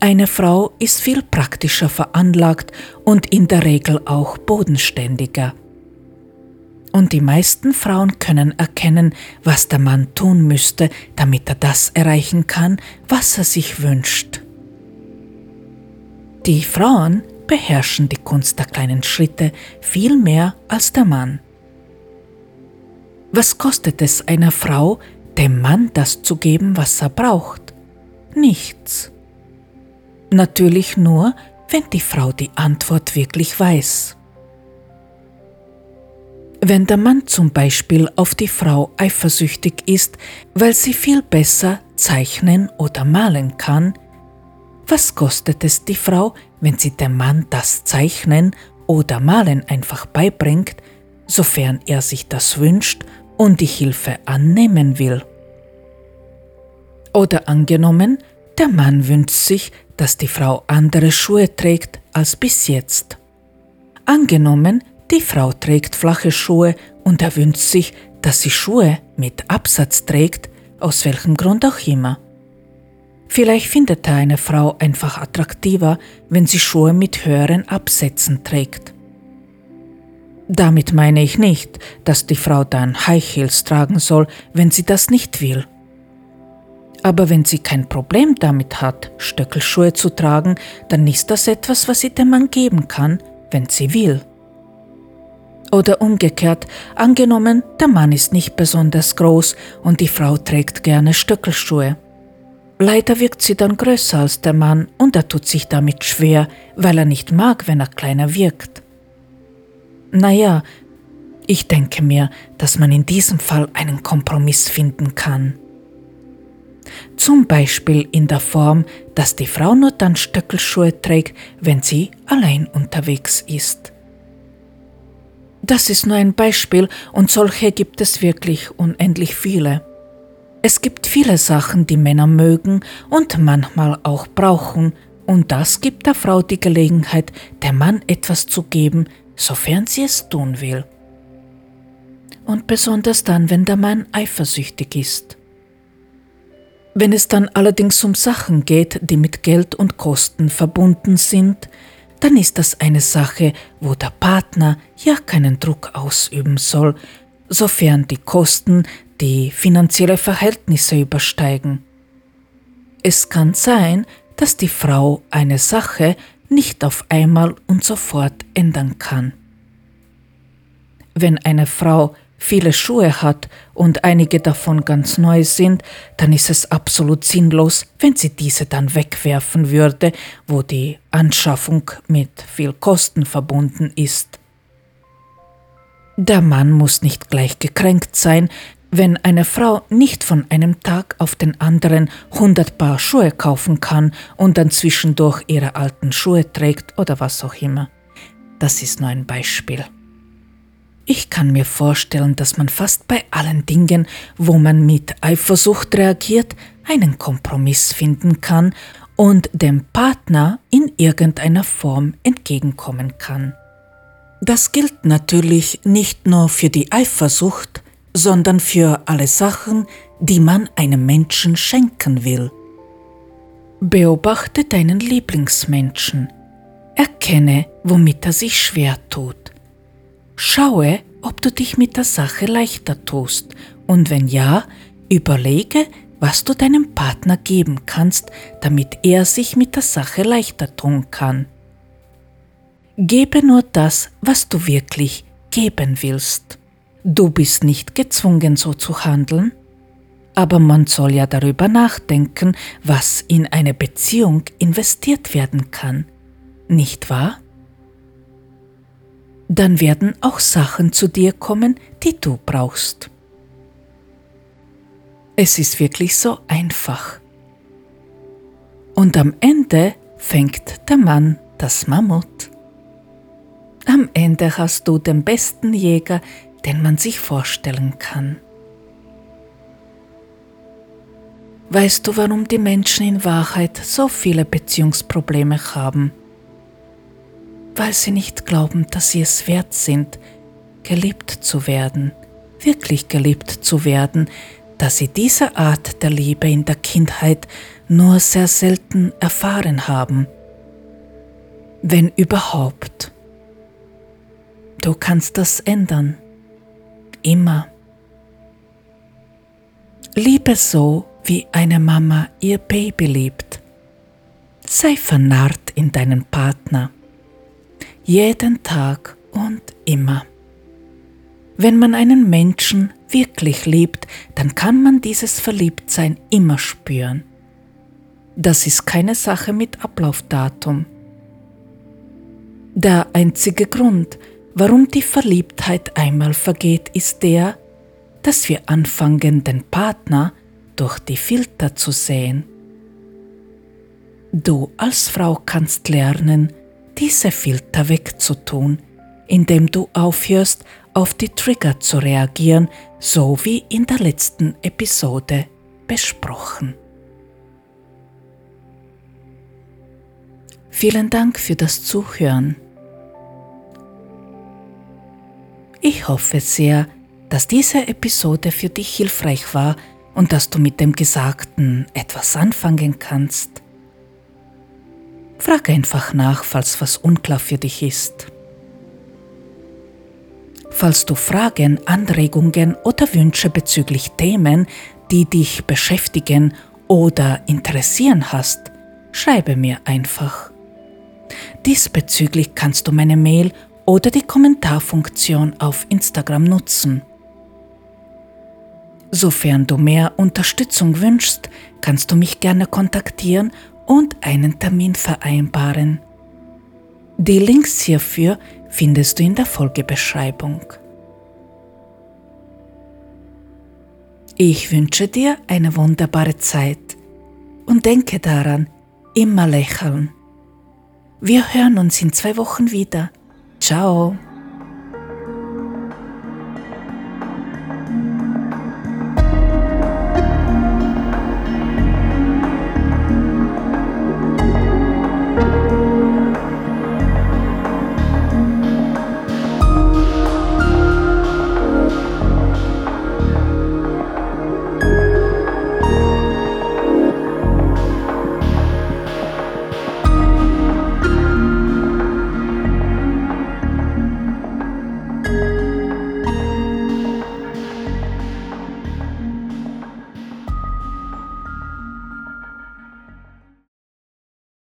Eine Frau ist viel praktischer veranlagt und in der Regel auch bodenständiger und die meisten Frauen können erkennen, was der Mann tun müsste, damit er das erreichen kann, was er sich wünscht. Die Frauen, beherrschen die Kunst der kleinen Schritte viel mehr als der Mann. Was kostet es einer Frau, dem Mann das zu geben, was er braucht? Nichts. Natürlich nur, wenn die Frau die Antwort wirklich weiß. Wenn der Mann zum Beispiel auf die Frau eifersüchtig ist, weil sie viel besser zeichnen oder malen kann, was kostet es die Frau, wenn sie dem Mann das Zeichnen oder Malen einfach beibringt, sofern er sich das wünscht und die Hilfe annehmen will? Oder angenommen, der Mann wünscht sich, dass die Frau andere Schuhe trägt als bis jetzt. Angenommen, die Frau trägt flache Schuhe und er wünscht sich, dass sie Schuhe mit Absatz trägt, aus welchem Grund auch immer. Vielleicht findet er eine Frau einfach attraktiver, wenn sie Schuhe mit höheren Absätzen trägt. Damit meine ich nicht, dass die Frau dann High Heels tragen soll, wenn sie das nicht will. Aber wenn sie kein Problem damit hat, Stöckelschuhe zu tragen, dann ist das etwas, was sie dem Mann geben kann, wenn sie will. Oder umgekehrt, angenommen, der Mann ist nicht besonders groß und die Frau trägt gerne Stöckelschuhe. Leider wirkt sie dann größer als der Mann und er tut sich damit schwer, weil er nicht mag, wenn er kleiner wirkt. Naja, ich denke mir, dass man in diesem Fall einen Kompromiss finden kann. Zum Beispiel in der Form, dass die Frau nur dann Stöckelschuhe trägt, wenn sie allein unterwegs ist. Das ist nur ein Beispiel und solche gibt es wirklich unendlich viele. Es gibt viele Sachen, die Männer mögen und manchmal auch brauchen, und das gibt der Frau die Gelegenheit, dem Mann etwas zu geben, sofern sie es tun will. Und besonders dann, wenn der Mann eifersüchtig ist. Wenn es dann allerdings um Sachen geht, die mit Geld und Kosten verbunden sind, dann ist das eine Sache, wo der Partner ja keinen Druck ausüben soll, sofern die Kosten die finanzielle Verhältnisse übersteigen. Es kann sein, dass die Frau eine Sache nicht auf einmal und sofort ändern kann. Wenn eine Frau viele Schuhe hat und einige davon ganz neu sind, dann ist es absolut sinnlos, wenn sie diese dann wegwerfen würde, wo die Anschaffung mit viel Kosten verbunden ist. Der Mann muss nicht gleich gekränkt sein, wenn eine Frau nicht von einem Tag auf den anderen 100 Paar Schuhe kaufen kann und dann zwischendurch ihre alten Schuhe trägt oder was auch immer. Das ist nur ein Beispiel. Ich kann mir vorstellen, dass man fast bei allen Dingen, wo man mit Eifersucht reagiert, einen Kompromiss finden kann und dem Partner in irgendeiner Form entgegenkommen kann. Das gilt natürlich nicht nur für die Eifersucht, sondern für alle Sachen, die man einem Menschen schenken will. Beobachte deinen Lieblingsmenschen. Erkenne, womit er sich schwer tut. Schaue, ob du dich mit der Sache leichter tust und wenn ja, überlege, was du deinem Partner geben kannst, damit er sich mit der Sache leichter tun kann. Gebe nur das, was du wirklich geben willst. Du bist nicht gezwungen so zu handeln, aber man soll ja darüber nachdenken, was in eine Beziehung investiert werden kann, nicht wahr? dann werden auch Sachen zu dir kommen, die du brauchst. Es ist wirklich so einfach. Und am Ende fängt der Mann das Mammut. Am Ende hast du den besten Jäger, den man sich vorstellen kann. Weißt du, warum die Menschen in Wahrheit so viele Beziehungsprobleme haben? weil sie nicht glauben, dass sie es wert sind, geliebt zu werden, wirklich geliebt zu werden, dass sie diese Art der Liebe in der Kindheit nur sehr selten erfahren haben. Wenn überhaupt. Du kannst das ändern. Immer. Liebe so, wie eine Mama ihr Baby liebt. Sei vernarrt in deinen Partner jeden Tag und immer. Wenn man einen Menschen wirklich liebt, dann kann man dieses Verliebtsein immer spüren. Das ist keine Sache mit Ablaufdatum. Der einzige Grund, warum die Verliebtheit einmal vergeht, ist der, dass wir anfangen, den Partner durch die Filter zu sehen. Du als Frau kannst lernen, diese Filter wegzutun, indem du aufhörst, auf die Trigger zu reagieren, so wie in der letzten Episode besprochen. Vielen Dank für das Zuhören. Ich hoffe sehr, dass diese Episode für dich hilfreich war und dass du mit dem Gesagten etwas anfangen kannst. Frag einfach nach, falls was unklar für dich ist. Falls du Fragen, Anregungen oder Wünsche bezüglich Themen, die dich beschäftigen oder interessieren hast, schreibe mir einfach. Diesbezüglich kannst du meine Mail oder die Kommentarfunktion auf Instagram nutzen. Sofern du mehr Unterstützung wünschst, kannst du mich gerne kontaktieren und einen Termin vereinbaren. Die Links hierfür findest du in der Folgebeschreibung. Ich wünsche dir eine wunderbare Zeit und denke daran, immer lächeln. Wir hören uns in zwei Wochen wieder. Ciao.